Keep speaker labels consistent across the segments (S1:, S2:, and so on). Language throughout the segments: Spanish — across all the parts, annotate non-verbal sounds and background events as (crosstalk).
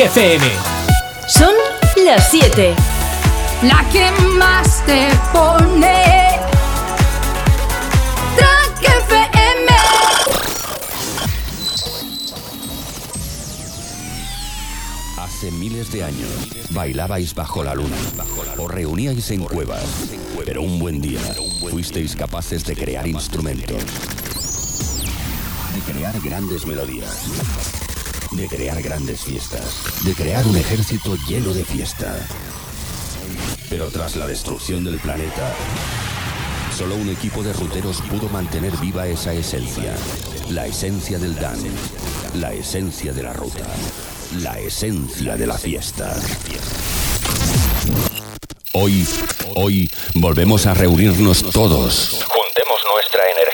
S1: FM.
S2: Son las 7.
S3: La que más te pone. Track FM.
S4: Hace miles de años bailabais bajo la luna, os reuníais en cuevas, pero un buen día fuisteis capaces de crear instrumentos, de crear grandes melodías, de crear grandes fiestas, de crear un ejército lleno de fiesta. Pero tras la destrucción del planeta, solo un equipo de ruteros pudo mantener viva esa esencia, la esencia del dance, la esencia de la ruta, la esencia de la fiesta. Hoy, hoy volvemos a reunirnos todos. Juntemos nuestra energía.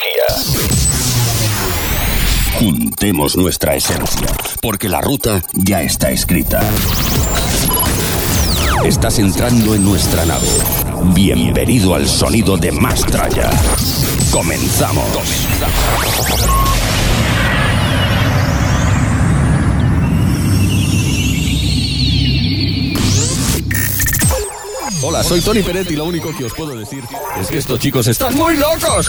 S4: Nuestra esencia, porque la ruta ya está escrita. Estás entrando en nuestra nave. Bienvenido al sonido de Mastraya. Comenzamos. Hola, soy Tony Peretti y lo único que os puedo decir es que estos chicos están muy locos.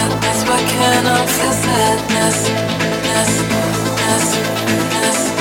S5: madness, why can't I feel sadness? Ness, ness, ness, ness,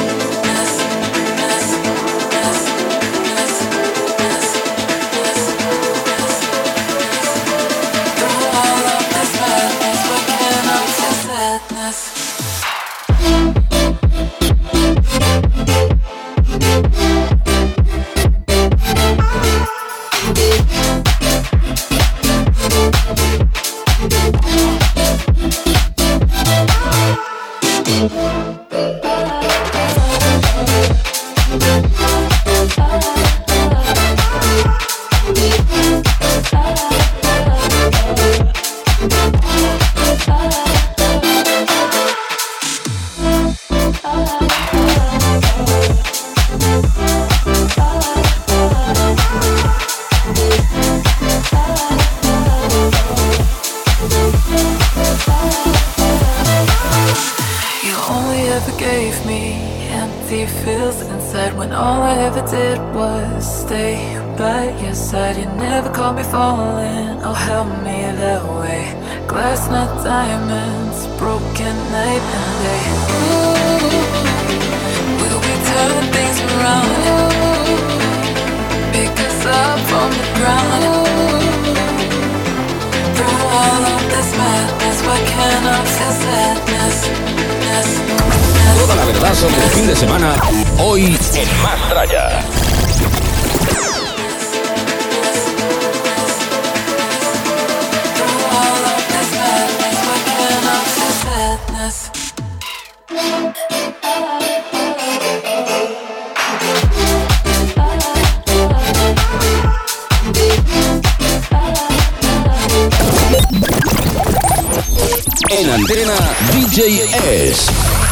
S4: En antena DJS.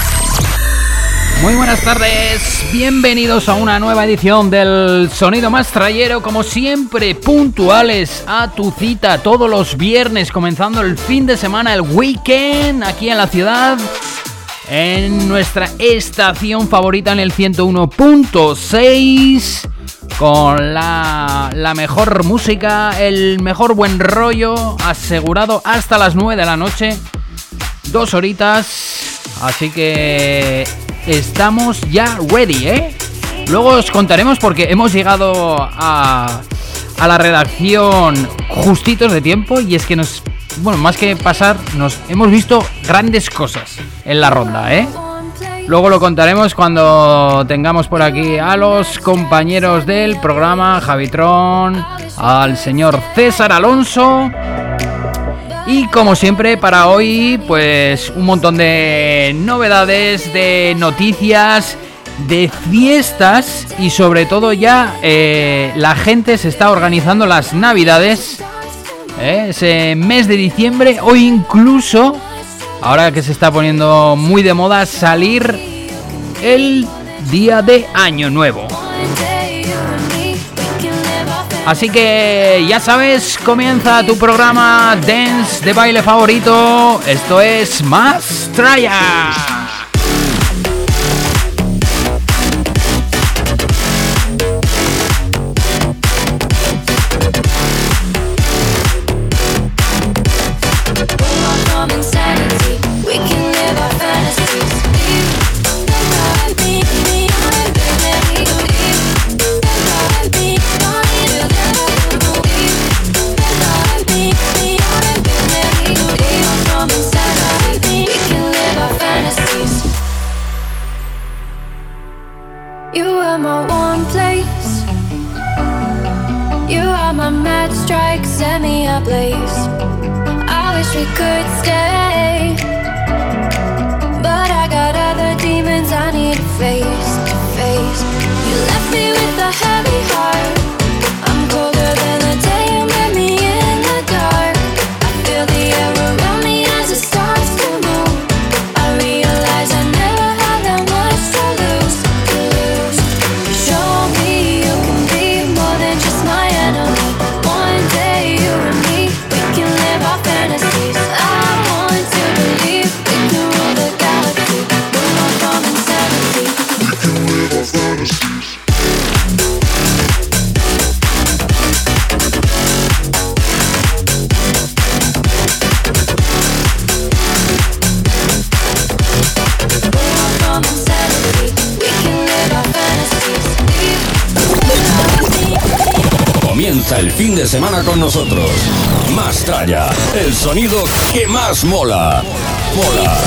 S6: Muy buenas tardes, bienvenidos a una nueva edición del Sonido Más Trayero, como siempre, puntuales a tu cita todos los viernes, comenzando el fin de semana, el weekend, aquí en la ciudad, en nuestra estación favorita en el 101.6, con la, la mejor música, el mejor buen rollo, asegurado hasta las 9 de la noche, dos horitas, así que estamos ya ready, ¿eh? Luego os contaremos porque hemos llegado a, la redacción justitos de tiempo y es que nos, bueno, más que pasar, nos hemos visto grandes cosas en la ronda, ¿eh? Luego lo contaremos cuando tengamos por aquí a los compañeros del programa, Javitron, al señor César Alonso. Y como siempre, para hoy, pues un montón de novedades, de noticias de fiestas y sobre todo ya eh, la gente se está organizando las navidades, ¿eh? ese mes de diciembre o incluso, ahora que se está poniendo muy de moda, salir el día de Año Nuevo. Así que ya sabes, comienza tu programa Dance de baile favorito. Esto es Más Traya.
S7: like set me place. I wish we could stay, but I
S8: got other demons I need to face. To face. You left me with the hurt.
S4: Semana con nosotros. Más tralla, el sonido que más mola. Mola.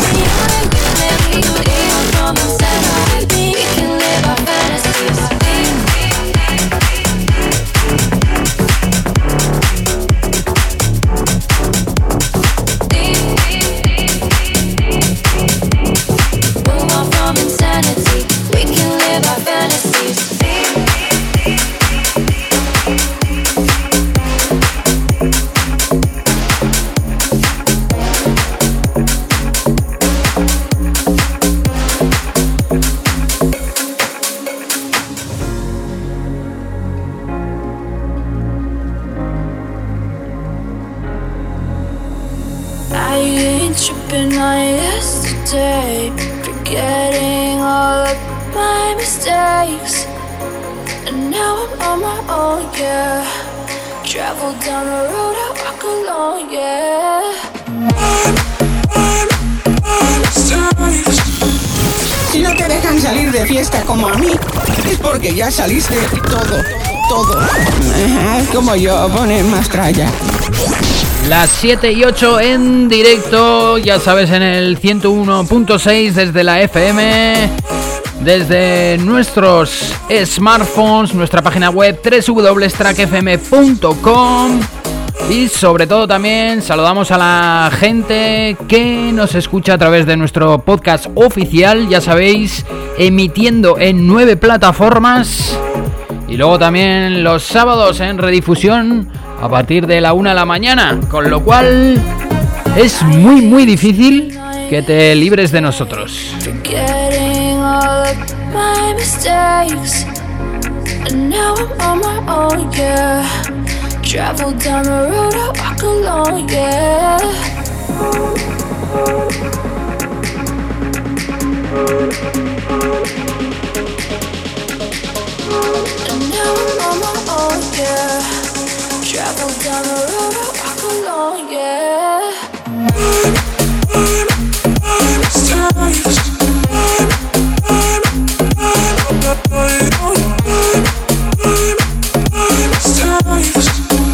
S8: Ya saliste todo, todo. Como yo, pone más tralla.
S6: Las 7 y 8 en directo, ya sabes, en el 101.6 desde la FM, desde nuestros smartphones, nuestra página web www.trackfm.com y sobre todo también saludamos a la gente que nos escucha a través de nuestro podcast oficial, ya sabéis, emitiendo en nueve plataformas. Y luego también los sábados en redifusión a partir de la una de la mañana, con lo cual es muy muy difícil que te libres de nosotros. Travel down the road I walk alone, yeah. And now I'm on my own, yeah. Travel down the road I walk alone, yeah. Thank
S8: Sometimes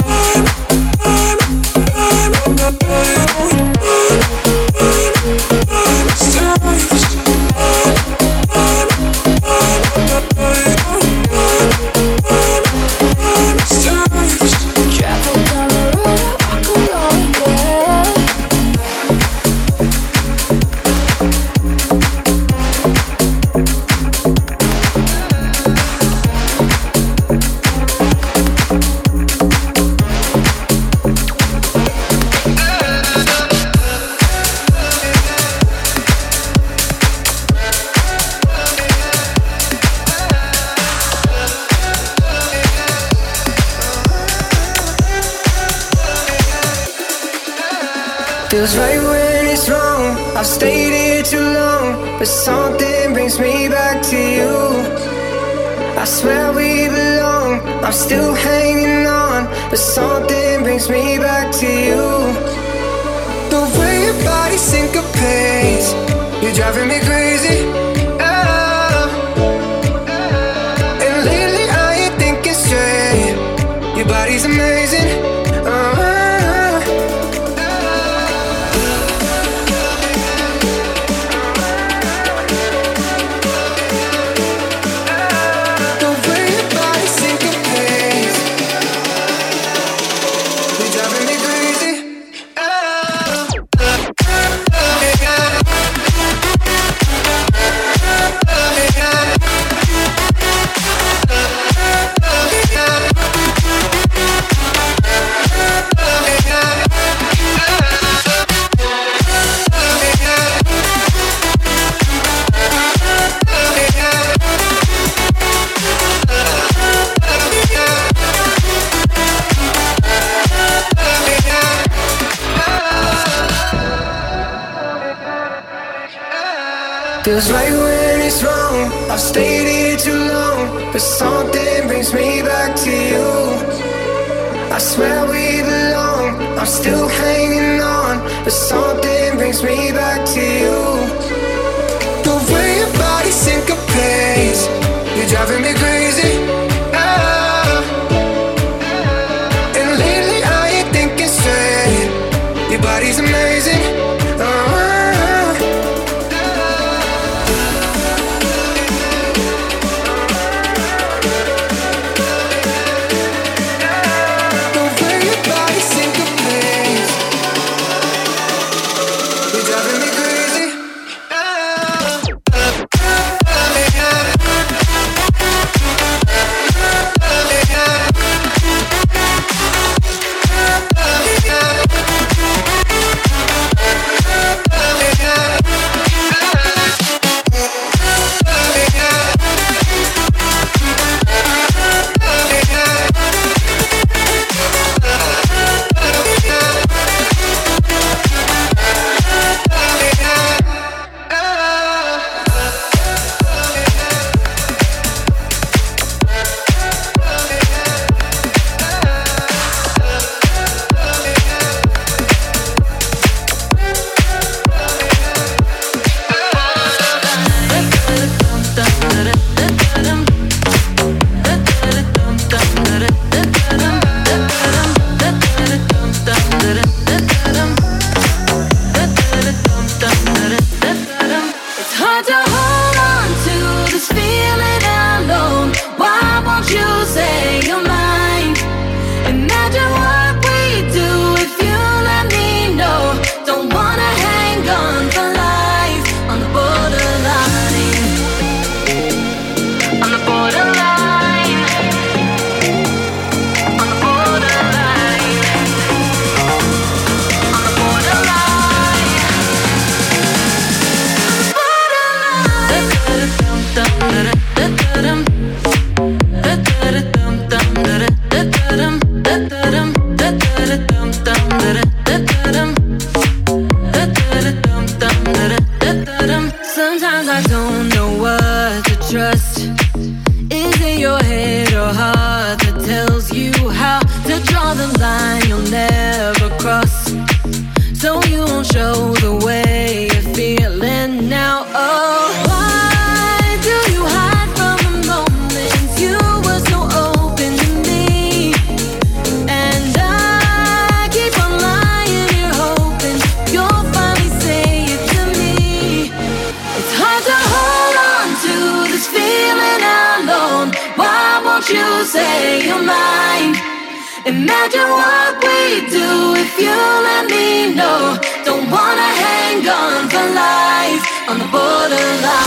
S8: alive on the borderline.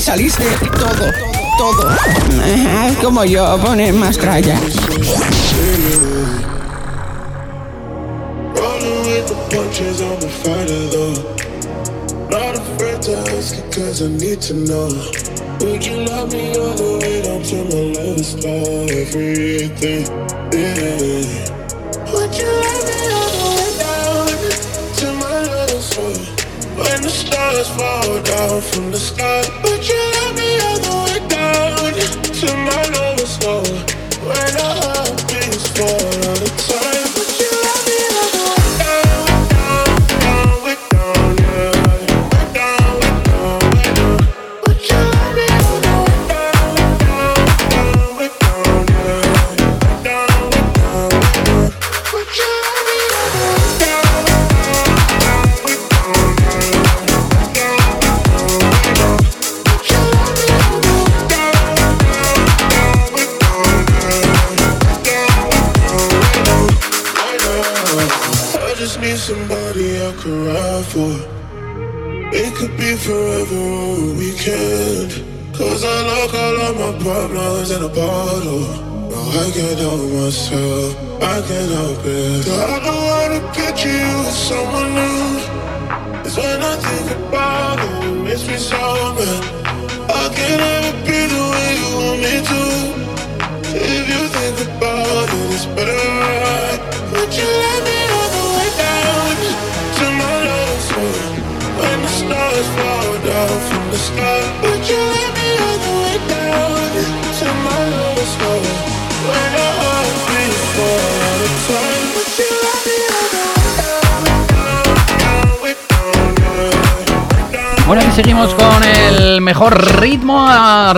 S1: Saliste todo, todo. Como yo, poner más tralla.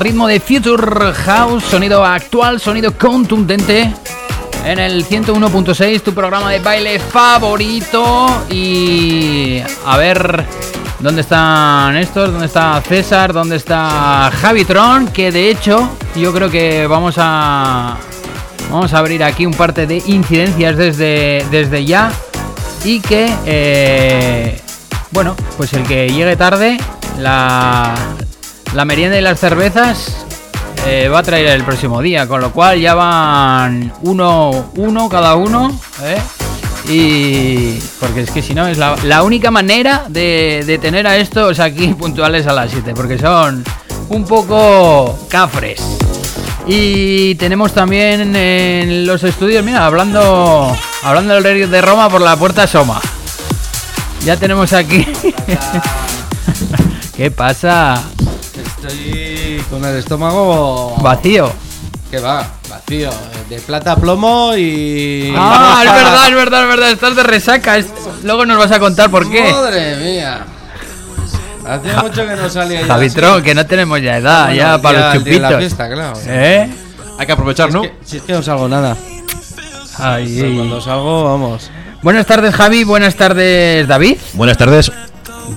S6: Ritmo de Future House, sonido actual, sonido contundente. En el 101.6, tu programa de baile favorito. Y a ver, ¿dónde están estos? ¿Dónde está César? ¿Dónde está Javitron? Que de hecho, yo creo que vamos a. Vamos a abrir aquí un parte de incidencias desde, desde ya. Y que. eh, bueno, pues el que llegue tarde, la, la merienda y las cervezas eh, va a traer el próximo día, con lo cual ya van uno, uno cada uno, ¿eh? Y porque es que si no es la, única manera de, de tener a estos aquí (laughs) puntuales a las 7, porque son un poco cafres. Y tenemos también en los estudios, mira, hablando, hablando del rey de Roma por la puerta Soma. Ya tenemos aquí. (laughs) ¿Qué pasa?
S9: Estoy con el estómago
S6: Vacío.
S9: que va, vacío, de plata a plomo y.
S6: Ah, es verdad, es verdad, es verdad. Estás de resaca. Es- Luego nos vas a contar por qué.
S9: Madre mía. Hacía mucho que no salía ya.
S6: Javitron, que no tenemos ya edad,
S9: Bueno,
S6: ya para los
S9: el día de la
S6: chupitos.
S9: fiesta, claro.
S6: ¿Eh?
S10: Hay que aprovechar,
S9: Si
S10: ¿no?
S9: es, que, si es que no salgo nada.
S6: Ay.
S9: Pero cuando salgo, vamos.
S6: Buenas tardes, Javi. Buenas tardes, David.
S10: Buenas tardes.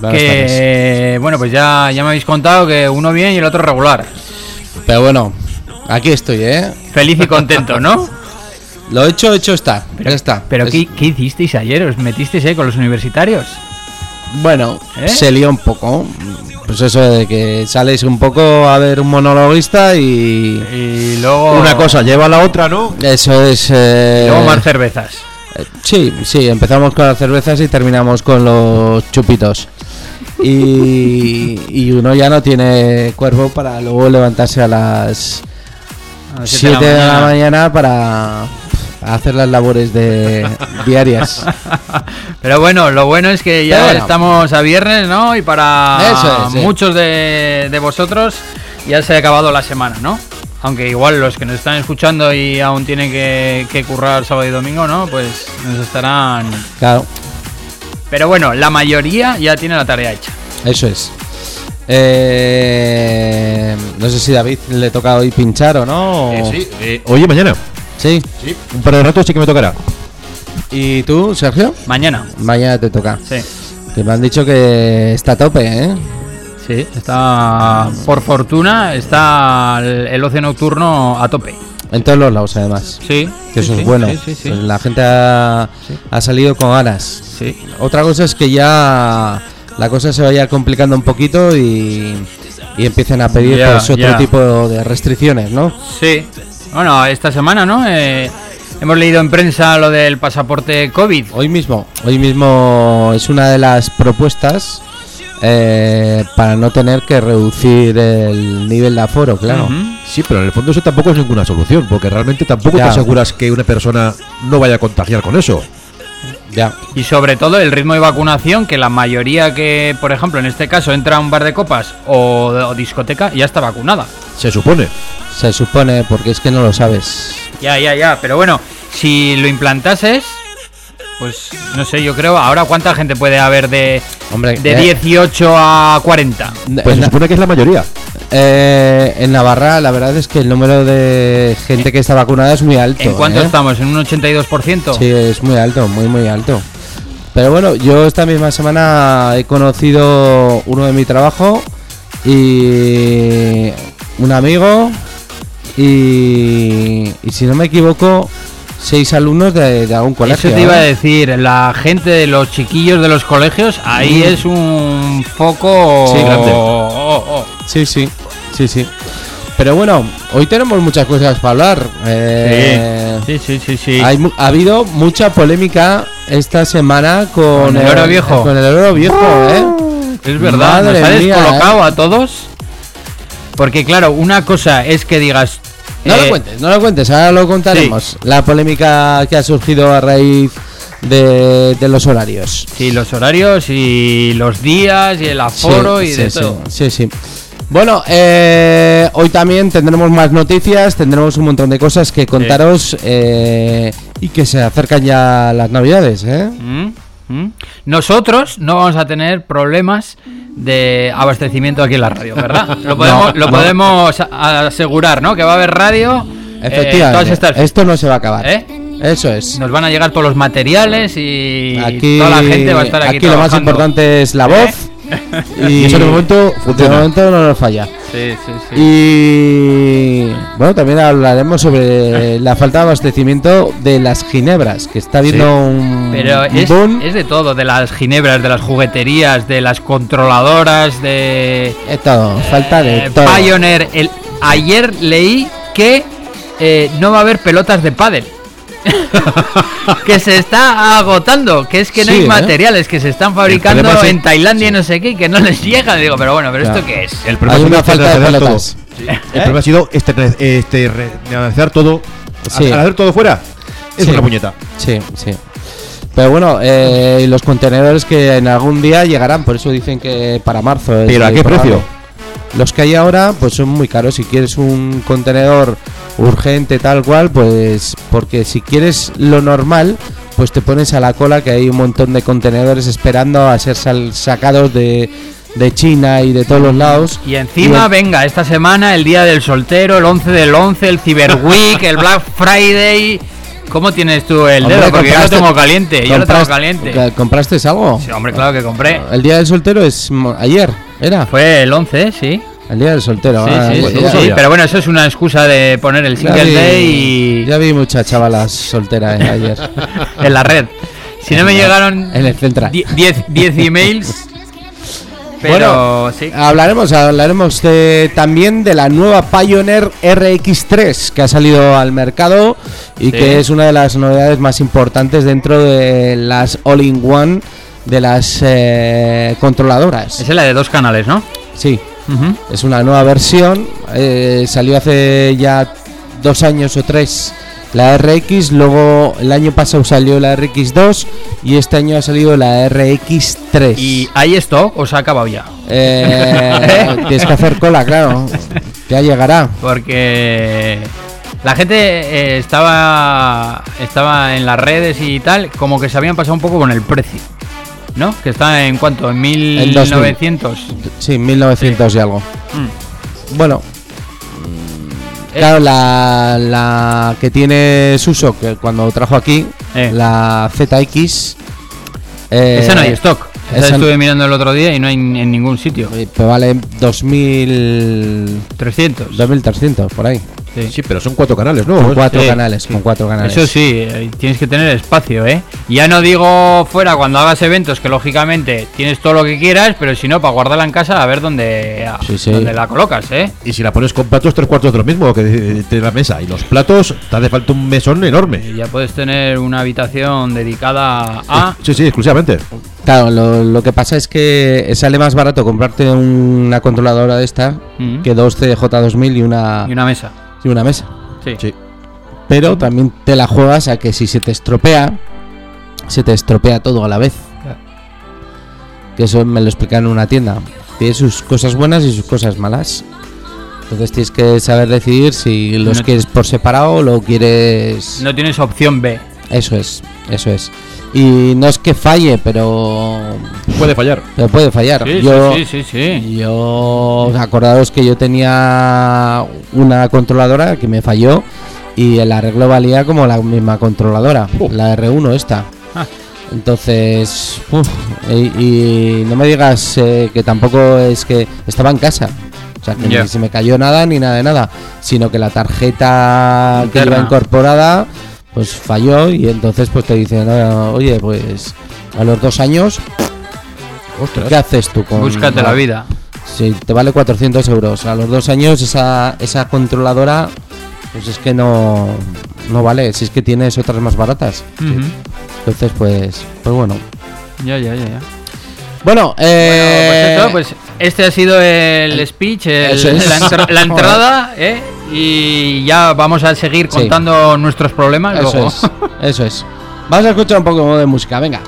S9: Buenas tardes.
S6: que bueno, pues ya, ya me habéis contado que uno bien y el otro regular.
S9: Pero bueno, aquí estoy, ¿eh?
S6: Feliz y contento, ¿no? (laughs)
S9: Lo hecho, hecho está. ya está.
S6: Pero
S9: Es-
S6: ¿qué, qué hicisteis ayer? ¿Os metisteis ahí con los universitarios?
S9: Bueno,
S6: ¿Eh?
S9: se lió un poco. Pues eso de que sales un poco a ver un monologuista y.
S6: Y luego.
S10: Una cosa lleva a la otra, ¿no?
S9: Eso es. eh,
S6: y luego más cervezas.
S9: eh, Sí, sí, empezamos con las cervezas y terminamos con los chupitos. Y, y uno ya no tiene cuerpo para luego levantarse a las
S6: A las siete
S9: 7
S6: de la mañana.
S9: para hacer las labores de diarias. (laughs)
S6: Pero bueno, lo bueno es que ya
S9: bueno.
S6: estamos a viernes, ¿no? Y para
S9: Eso es, sí.
S6: muchos de, de vosotros ya se ha acabado la semana, ¿no? Aunque igual los que nos están escuchando y aún tienen que, que currar sábado y domingo, ¿no? Pues nos estarán...
S9: Claro,
S6: Pero bueno, la mayoría ya tiene la tarea hecha.
S9: eso es. Eh, no sé si David le toca hoy pinchar o no.
S10: Eh, sí, eh, oye, mañana.
S9: Sí.
S10: Sí, un par de ratos sí que me tocará.
S9: ¿Y tú, Sergio?
S6: Mañana.
S9: Mañana te toca.
S6: Sí.
S9: Que me han dicho que está a tope, ¿eh?
S6: Sí, está... Por fortuna está el, el ocio nocturno a tope.
S9: En todos los lados, además.
S6: Sí.
S9: Que
S6: sí,
S9: eso
S6: sí,
S9: es bueno.
S6: Sí, sí, sí.
S9: Pues la gente ha, ha salido con ganas.
S6: Sí.
S9: Otra cosa es que ya la cosa se vaya complicando un poquito y, y empiecen a pedir
S6: Ya,
S9: pues, otro
S6: ya.
S9: tipo de restricciones, ¿no?
S6: Sí. Bueno, esta semana, ¿no? Eh, hemos leído en prensa lo del pasaporte COVID.
S9: Hoy mismo, hoy mismo es una de las propuestas eh, para no tener que reducir el nivel de aforo, claro.
S10: Sí, pero en el fondo eso tampoco es ninguna solución, porque realmente tampoco
S9: Ya.
S10: te aseguras que una persona no vaya a contagiar con eso.
S9: Ya.
S6: Y sobre todo el ritmo de vacunación, que la mayoría que, por ejemplo, en este caso entra a un bar de copas o, o discoteca, ya está vacunada.
S10: Se supone.
S9: Se supone, porque es que no lo sabes.
S6: Ya, ya, ya. Pero bueno, si lo implantases, pues no sé, yo creo, ahora cuánta gente puede haber de,
S9: Hombre,
S6: de
S9: eh,
S6: 18 a 40.
S10: Pues se supone que es la mayoría.
S9: eh, en Navarra, la verdad es que el número de gente que está vacunada es muy alto.
S6: ¿En cuánto
S9: ¿eh?
S6: estamos? ¿En un 82%?
S9: Sí, es muy alto, muy, muy alto. Pero bueno, yo esta misma semana he conocido uno de mi trabajo y un amigo y, y si no me equivoco, seis alumnos de, de algún colegio.
S6: Eso te iba a
S9: ¿eh?
S6: decir, la gente de los chiquillos de los colegios, ahí
S9: Mm.
S6: es un foco
S9: Sí, grande.
S6: Oh, oh, oh.
S9: Sí, sí, sí, sí. Pero bueno, hoy tenemos muchas cosas para hablar. Eh,
S6: Sí, sí, sí, sí.
S9: hay ha habido mucha polémica esta semana con,
S6: Con el oro viejo.
S9: Con el oro viejo, ¿eh?
S6: Es verdad,
S9: Madre
S6: nos ha
S9: mía,
S6: descolocado
S9: ¿eh?
S6: a todos. Porque claro, una cosa es que digas...
S9: No
S6: eh,
S9: lo cuentes, no lo cuentes, ahora lo contaremos. La polémica que ha surgido a raíz de, de los horarios.
S6: Sí, los horarios y los días y el aforo
S9: Sí,
S6: y
S9: sí,
S6: de
S9: sí,
S6: todo.
S9: Sí, sí. Bueno, eh, hoy también tendremos más noticias, tendremos un montón de cosas que contaros eh, y que se acercan ya las navidades, ¿eh?
S6: ¿Mm? ¿Mm? Nosotros no vamos a tener problemas de abastecimiento aquí en la radio, ¿verdad? (laughs) Lo podemos,
S9: No,
S6: lo
S9: no.
S6: podemos a- asegurar, ¿no? Que va a haber radio. eh,
S9: Efectivamente,
S6: estas
S9: esto no se va a acabar.
S6: ¿Eh?
S9: Eso es.
S6: Nos van a llegar todos los materiales y
S9: Aquí,
S6: toda la gente va a estar aquí.
S9: aquí lo más importante es la voz. (laughs)
S10: Y eso de momento
S9: de momento no nos falla.
S6: Sí, sí, sí.
S9: Y bueno, también hablaremos sobre la falta de abastecimiento de las ginebras, que está habiendo un,
S6: Pero es,
S9: boom.
S6: es de todo, de las ginebras, de las jugueterías, de las controladoras, de
S9: Es todo, falta de
S6: eh,
S9: todo.
S6: Pioneer. El, ayer leí que eh, no va a haber pelotas de pádel. (laughs) que se está agotando, que es que no
S9: Sí,
S6: hay
S9: ¿eh?
S6: materiales que se están fabricando
S10: es-
S6: en Tailandia y no sé qué, y que no les llega. Digo, pero bueno, pero
S9: Claro.
S6: esto qué es?
S10: El
S9: Hay
S10: problema
S9: una
S10: ha sido
S9: falta de
S10: externalizar todo.
S9: pelotas.
S10: El problema ha sido externa- este, re- analizar todo.
S9: Sí.
S10: Al al hacer todo fuera, es
S9: Sí.
S10: una puñeta.
S9: Sí, sí. Pero bueno, eh, los contenedores que en algún día llegarán, por eso dicen que para marzo.
S10: ¿Pero a qué precio?
S9: Los que hay ahora, pues son muy caros. Si quieres un contenedor urgente, tal cual, pues porque si quieres lo normal, pues te pones a la cola, que hay un montón de contenedores esperando a ser sal- sacados de, de China y de todos los lados.
S6: Y encima,
S9: Y el-
S6: venga, esta semana el día del soltero, el 11 del 11, el Cyber (laughs) Week, el Black Friday. ¿Cómo tienes tú el
S9: Hombre,
S6: dedo? Porque yo lo tengo caliente, yo lo tengo caliente.
S9: ¿ca- ¿Compraste algo?
S6: Sí, hombre, claro que compré.
S9: El día del soltero es ayer, ¿era?
S6: Fue el 11, sí.
S9: El día del soltero.
S6: Sí,
S9: ah,
S6: sí, sí, pero bueno, eso es una excusa de poner el single
S9: vi-
S6: day y
S9: Ya vi muchas chavalas solteras eh, ayer. (laughs)
S6: en la red. Si no me llegaron
S9: En el central.
S6: 10 10 emails, (laughs) pero sí.
S9: Hablaremos, hablaremos de- también de la nueva Pioneer RX3 que ha salido al mercado y
S6: Sí.
S9: que es una de las novedades más importantes dentro de las All-in-One de las eh, controladoras.
S6: Esa es la de dos canales, ¿no?
S9: Sí, Es una nueva versión. eh, salió hace ya dos años o tres la RX, luego el año pasado salió la RX2 y este año ha salido la RX3.
S6: ¿Y hay esto o se ha acabado ya?
S9: Eh, (laughs) tienes que hacer cola, claro. Ya llegará.
S6: Porque la gente eh, estaba estaba en las redes y tal, como que se habían pasado un poco con el precio. ¿No? Que está en cuánto, en
S9: En 2000.
S6: 1900.
S9: Sí, 1900 y algo.
S6: Mm.
S9: Bueno,
S6: Eh,
S9: claro, la, la que tiene Suso, que cuando trajo aquí,
S6: Eh.
S9: la ZX. eh,
S6: Esa no hay stock. Esa
S9: esa-
S6: estuve mirando el otro día y no hay en ningún sitio.
S9: Pues vale 2000.
S6: 300.
S9: 2300, por ahí.
S6: Sí.
S10: Sí, pero son cuatro canales, ¿no?
S9: Con cuatro
S6: Sí,
S9: canales,
S6: sí.
S9: con cuatro canales.
S6: Eso sí, eh, tienes que tener espacio, ¿eh? Ya no digo fuera cuando hagas eventos, que lógicamente tienes todo lo que quieras, pero si no, para guardarla en casa, a ver dónde, a-
S9: Sí, sí.
S6: dónde la colocas, ¿eh?
S10: Y si la pones con platos, tres cuartos de lo mismo que de, la mesa. Y los platos, te hace falta un mesón enorme.
S6: Y ya puedes tener una habitación dedicada a...
S10: Sí, sí, exclusivamente.
S9: Claro, lo, lo que pasa es que sale más barato comprarte una controladora de esta
S6: Mm.
S9: que dos CJ2000 y una,
S6: Y una mesa.
S9: Y una mesa.
S6: Sí.
S10: Sí.
S9: Pero también te la juegas a que si se te estropea, se te estropea todo a la vez.
S6: Claro.
S9: Que eso me lo explicaron en una tienda. Tiene sus cosas buenas y sus cosas malas. Entonces tienes que saber decidir si los
S6: No-
S9: quieres por separado o lo quieres...
S6: No tienes opción B.
S9: Eso es, eso es. Y no es que falle, pero,
S10: Puede fallar.
S9: pero puede fallar.
S6: Sí,
S9: yo,
S6: sí, sí,
S9: yo, acordaros que yo tenía una controladora que me falló y el arreglo valía como la misma controladora, la R1 esta.
S6: Ah.
S9: Entonces, uf, y, y no me digas eh, que tampoco es que estaba en casa. O sea, que ni se me cayó nada ni nada de nada, sino que la tarjeta que iba incorporada pues falló y entonces pues te dicen, "Ah, oye, pues a los dos años,
S10: Ostras.
S9: ¿qué haces tú con
S6: Búscate la vida.
S9: Sí, te vale 400 euros. A los dos años esa, esa controladora, pues es que no, no vale. Si es que tienes otras más baratas. Entonces, pues, pues bueno.
S6: Ya, ya, ya, ya.
S9: Bueno,
S6: Bueno,
S9: eh,
S6: pues, eso, pues este ha sido el, speech, el-
S9: es.
S6: la, entr- la (laughs) entrada, ¿eh? Y ya vamos a seguir
S9: Sí.
S6: contando nuestros problemas
S9: eso
S6: luego.
S9: es, eso es. Vamos a escuchar un poco de música, venga.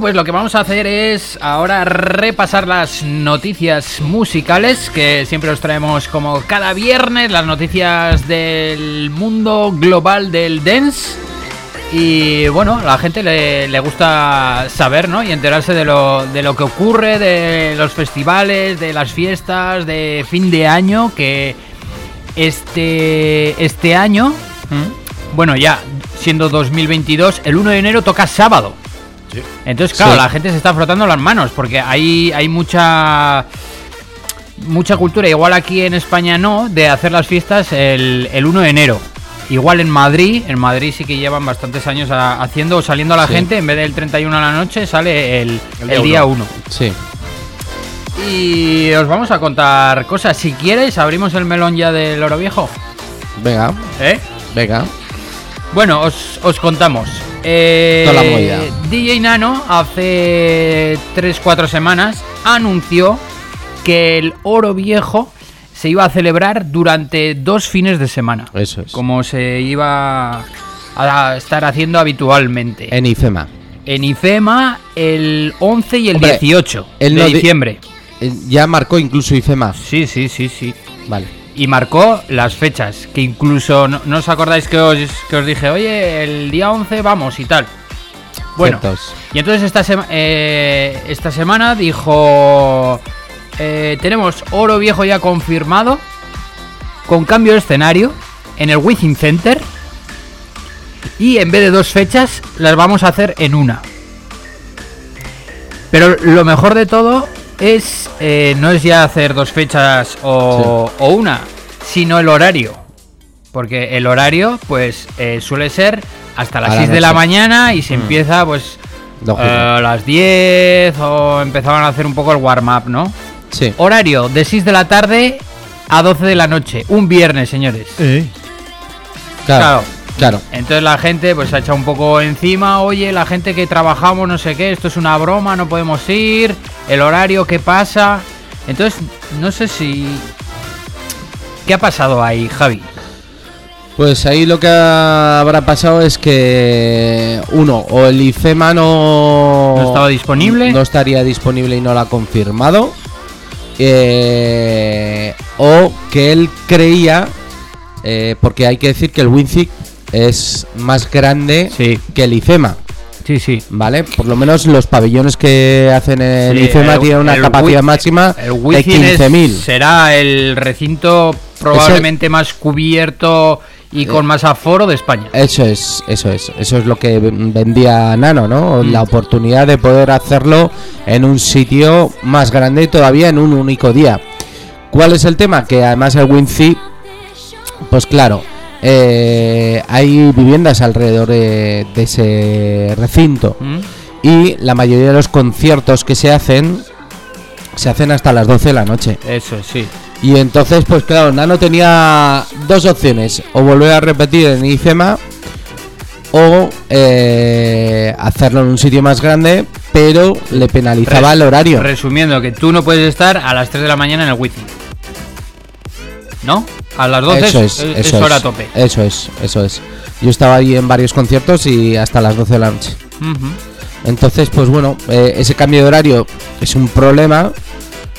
S6: Pues lo que vamos a hacer es ahora repasar las noticias musicales que siempre os traemos como cada viernes, las noticias del mundo global del dance. Y bueno, a la gente le, le gusta saber, ¿no? Y enterarse de lo, de lo que ocurre, de los festivales, de las fiestas, de fin de año, que este, este año, ¿m? bueno, ya siendo 2022, el 1 de enero toca sábado. Entonces, claro,
S9: Sí.
S6: la gente se está frotando las manos porque hay, hay mucha mucha cultura, igual aquí en España no, de hacer las fiestas el, el 1 de enero. Igual en Madrid, en Madrid sí que llevan bastantes años a- haciendo o saliendo a la
S9: Sí.
S6: gente, en vez del 31 a la noche, sale el,
S9: El
S6: el
S9: día
S6: día
S9: uno.
S6: 1.
S9: Sí.
S6: Y os vamos a contar cosas. Si quieres, abrimos el melón ya del oro viejo.
S9: Venga,
S6: ¿Eh?
S9: venga.
S6: Bueno, os, os contamos. Eh,
S9: Toda la movida.
S6: DJ Nano hace 3-4 semanas anunció que el oro viejo se iba a celebrar durante dos fines de semana.
S9: Eso es.
S6: Como se iba a estar haciendo habitualmente.
S9: En IFEMA.
S6: En IFEMA el 11 y el
S9: Hombre,
S6: 18
S9: él
S6: de
S9: no
S6: diciembre.
S9: Ya marcó incluso IFEMA.
S6: Sí, sí, sí, sí.
S9: Vale.
S6: Y marcó las fechas, que incluso no, no os acordáis que os, que os dije, oye, el día 11 vamos y tal. Bueno,
S9: Ciertos.
S6: y entonces esta, sema- eh, esta semana dijo, eh, tenemos oro viejo ya confirmado, con cambio de escenario, en el Within Center, y en vez de dos fechas, las vamos a hacer en una. Pero lo mejor de todo es eh, no es ya hacer dos fechas o, o una, sino el horario. Porque el horario, pues, eh, suele ser hasta las
S9: A la
S6: 6 de la mañana y se
S9: Mm.
S6: empieza, pues, eh, a las 10 o empezaban a hacer un poco el warm-up, ¿no?
S9: Sí.
S6: Horario de 6 de la tarde a 12 de la noche. Un viernes, señores.
S9: Claro. Claro.
S6: Entonces la gente pues se ha echado un poco encima, oye, la gente que trabajamos, no sé qué, esto es una broma, no podemos ir, el horario, ¿qué pasa? Entonces, no sé si... ¿Qué ha pasado ahí, Javi?
S9: Pues ahí lo que habrá pasado es que uno o el IFEMA no
S6: ¿No estaba disponible?
S9: no estaría disponible y no lo ha confirmado eh, o que él creía eh, porque hay que decir que el WinZig es más grande que el IFEMA
S6: Sí, sí.
S9: Vale, por lo menos los pabellones que hacen en el
S6: Sí,
S9: IFEMA
S6: el-
S9: tienen una
S6: el
S9: capacidad máxima
S6: El
S9: de
S6: Wizzing es-
S9: 15.000.
S6: será el recinto probablemente más cubierto y con más aforo de España.
S9: Eso es, eso es, eso es lo que vendía Nano, ¿no?
S6: Mm.
S9: La oportunidad de poder hacerlo en un sitio más grande y todavía en un único día. ¿Cuál es el tema? Que además el WinFi, pues claro, eh, hay viviendas alrededor de, de ese recinto
S6: Mm.
S9: y la mayoría de los conciertos que se hacen se hacen hasta las 12 de la noche.
S6: Eso es, sí.
S9: Y entonces, pues claro, Nano tenía dos opciones, o volver a repetir en IFEMA o eh, hacerlo en un sitio más grande, pero le penalizaba
S6: Res-
S9: el horario.
S6: Resumiendo, que tú no puedes estar a las 3 de la mañana en el Wizzing. ¿No? A las 12
S9: Eso
S6: es,
S9: es,
S6: es
S9: eso
S6: hora
S9: es,
S6: tope.
S9: Eso es, eso es. Yo estaba ahí en varios conciertos y hasta las 12 de la noche. Entonces, pues bueno, eh, ese cambio de horario es un problema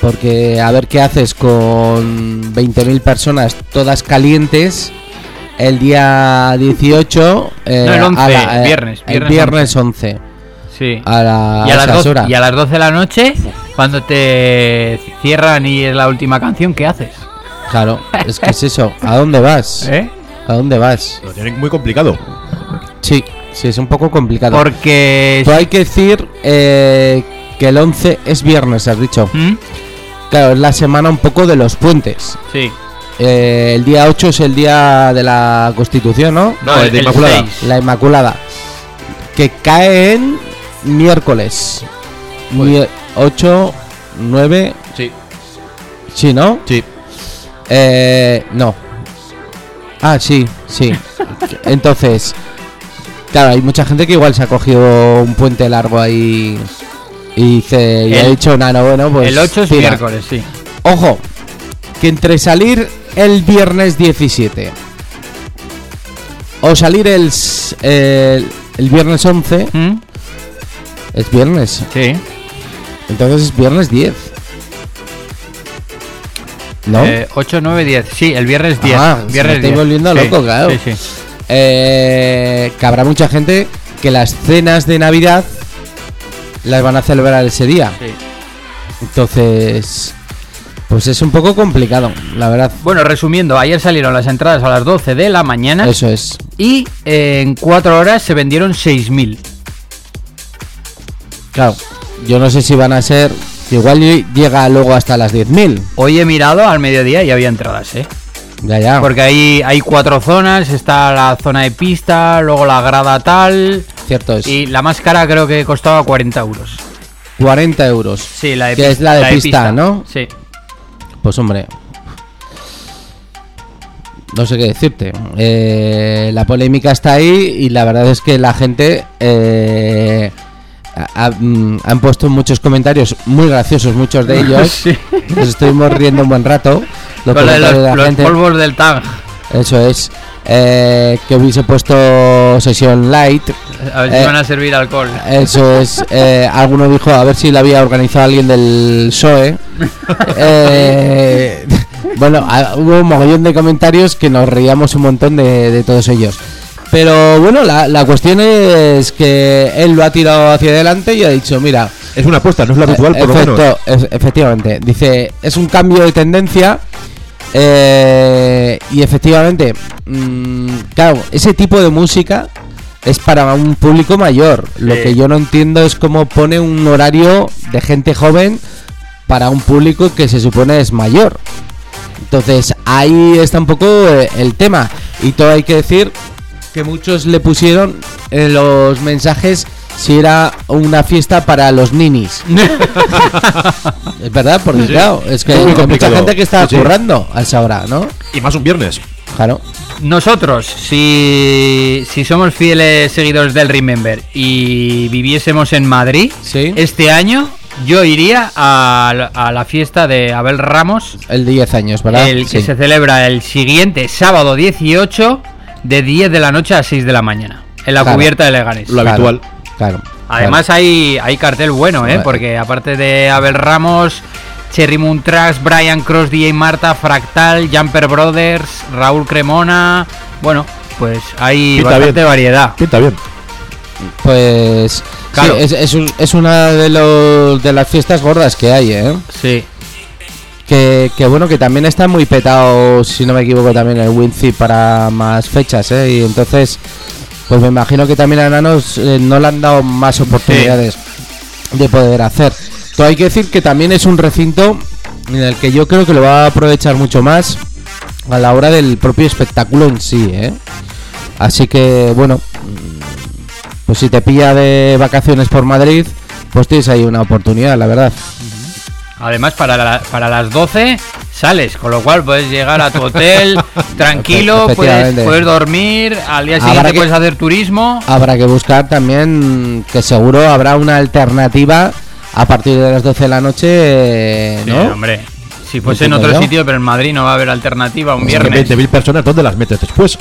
S9: porque a ver qué haces con 20.000 personas todas calientes el día 18 eh,
S6: No, el 11,
S9: a la-
S6: el
S9: eh,
S6: viernes,
S9: el
S6: viernes
S9: viernes 11
S6: Sí.
S9: a, la,
S6: y, a las
S9: esas
S6: 12,
S9: horas.
S6: y a las 12 de la noche, cuando te cierran y es la última canción, ¿qué haces?
S9: Claro, es que es eso. ¿A dónde vas?
S6: ¿Eh?
S9: ¿A dónde vas?
S10: Lo tienen muy complicado.
S9: Sí, sí, es un poco complicado.
S6: Porque...
S9: Pero hay que decir eh, que el 11 es viernes, has dicho.
S6: ¿Mm?
S9: Claro, es la semana un poco de los puentes.
S6: Sí.
S9: Eh, el día 8 es el día de la Constitución, ¿no?
S6: No, el- el
S10: Inmaculada.
S6: 6.
S9: La Inmaculada. Que cae en miércoles.
S10: Pues-
S9: 8, 9.
S10: Sí.
S9: Sí, ¿no?
S10: Sí.
S9: Eh, no. Ah, sí, sí. (laughs) Entonces, claro, hay mucha gente que igual se ha cogido un puente largo ahí y dice, y ha dicho, nano, bueno, pues.
S6: el 8 es
S9: tira".
S6: miércoles, sí.
S9: Ojo, que entre salir el viernes 17 o salir el, el viernes 11,
S6: ¿Mm?
S9: Es viernes.
S6: Sí.
S9: Entonces es viernes 10. ¿No?
S6: Eh, 8, 9, 10. Sí, el viernes 10.
S9: Ah,
S6: viernes
S9: estoy
S6: 10.
S9: volviendo
S6: Sí,
S9: loco, claro.
S6: Sí, sí.
S9: Eh, que habrá mucha gente que las cenas de Navidad las van a celebrar ese día.
S6: Sí.
S9: Entonces, pues es un poco complicado, la verdad.
S6: Bueno, resumiendo, ayer salieron las entradas a las 12 de la mañana
S9: Eso es.
S6: y eh, en 4 horas se vendieron 6.000.
S9: Claro, yo no sé si van a ser. Igual ll- llega luego hasta las 10.000.
S6: Hoy he mirado al mediodía y había entradas, ¿eh?
S9: Ya, ya.
S6: Porque hay, hay cuatro zonas, está la zona de pista, luego la grada tal,
S9: Cierto es.
S6: y la más cara creo que costaba 40 euros.
S9: 40 euros.
S6: Sí, la de
S9: Que
S6: pis-
S9: es la de pista, ¿no?
S6: Sí.
S9: Pues hombre. No sé qué decirte. Eh, la polémica está ahí y la verdad es que la gente eh, mm, han puesto muchos comentarios muy graciosos, muchos de (laughs) ellos.
S6: Sí.
S9: Nos estuvimos riendo un buen rato. Los
S6: Con los,
S9: de la
S6: los
S9: gente.
S6: polvos del tag.
S9: Eso es. Eh, que hubiese puesto sesión light.
S6: A ver si
S9: Eh,
S6: van a servir alcohol.
S9: Eso es. (laughs) eh, alguno dijo a ver si la había organizado alguien del PSOE. (laughs) Eh, bueno, ah, hubo un mogollón de comentarios que nos reíamos un montón de, de todos ellos. Pero bueno, la, la cuestión es que él lo ha tirado hacia adelante y ha dicho, mira,
S10: Es una apuesta, no es la habitual, por lo menos.
S9: Ef- efectivamente. Dice, es un cambio de tendencia. eh, y efectivamente, mm, claro, ese tipo de música es para un público mayor. Lo que yo no entiendo es cómo pone un horario de gente joven para un público que se supone es mayor. Entonces ahí está un poco eh, el tema. Y todo hay que decir que muchos le pusieron en los mensajes si era una fiesta para los ninis. (laughs) es verdad, porque
S10: Sí.
S9: claro, es que
S10: Es
S9: hay mucha gente que está
S10: Sí, sí.
S9: currando a esa hora, ¿no?
S10: Y más un viernes.
S9: Claro.
S6: Nosotros, si, si somos fieles seguidores del Remember y viviésemos en Madrid, este año yo iría a, la- a la fiesta de Abel Ramos,
S9: El de 10 años, ¿verdad?
S6: el que se celebra el siguiente sábado 18 de 10 de la noche a 6 de la mañana, en la
S9: Claro.
S6: cubierta de Leganés.
S9: Claro, Claro.
S6: Además hay, hay cartel bueno, ¿eh? Porque aparte de Abel Ramos, Cherry Moon Tracks, Brian Cross, DJ Marta, Fractal, Jumper Brothers, Raúl Cremona... Bueno, pues hay
S10: Pinta
S6: bastante
S10: bien.
S6: variedad.
S10: Pinta bien.
S9: Pues
S6: Claro.
S9: sí, es, es un- es una de, los, de las fiestas gordas que hay, ¿eh?
S6: Sí.
S9: Que, que bueno, que también está muy petado, si no me equivoco, también el Wincy para más fechas, ¿eh? Y entonces, pues me imagino que también a Nanos eh, no le han dado más oportunidades de poder hacer. Todo hay que decir que también es un recinto en el que yo creo que lo va a aprovechar mucho más a la hora del propio espectáculo en sí, ¿eh? Así que, bueno, pues si te pilla de vacaciones por Madrid, pues tienes ahí una oportunidad, la verdad.
S6: Además, para, la- para las 12 sales, con lo cual puedes llegar a tu hotel (laughs) tranquilo, puedes, puedes dormir, al día
S9: Habrá
S6: siguiente
S9: que-
S6: puedes hacer turismo.
S9: Habrá que buscar también que seguro habrá una alternativa a partir de las 12 de la noche, eh,
S6: Sí,
S9: ¿no?
S6: hombre. Si fuese en otro
S9: yo.
S6: sitio, pero en Madrid no va a haber alternativa un
S10: Es que
S6: viernes.
S10: 20.000 personas, ¿dónde las metes después?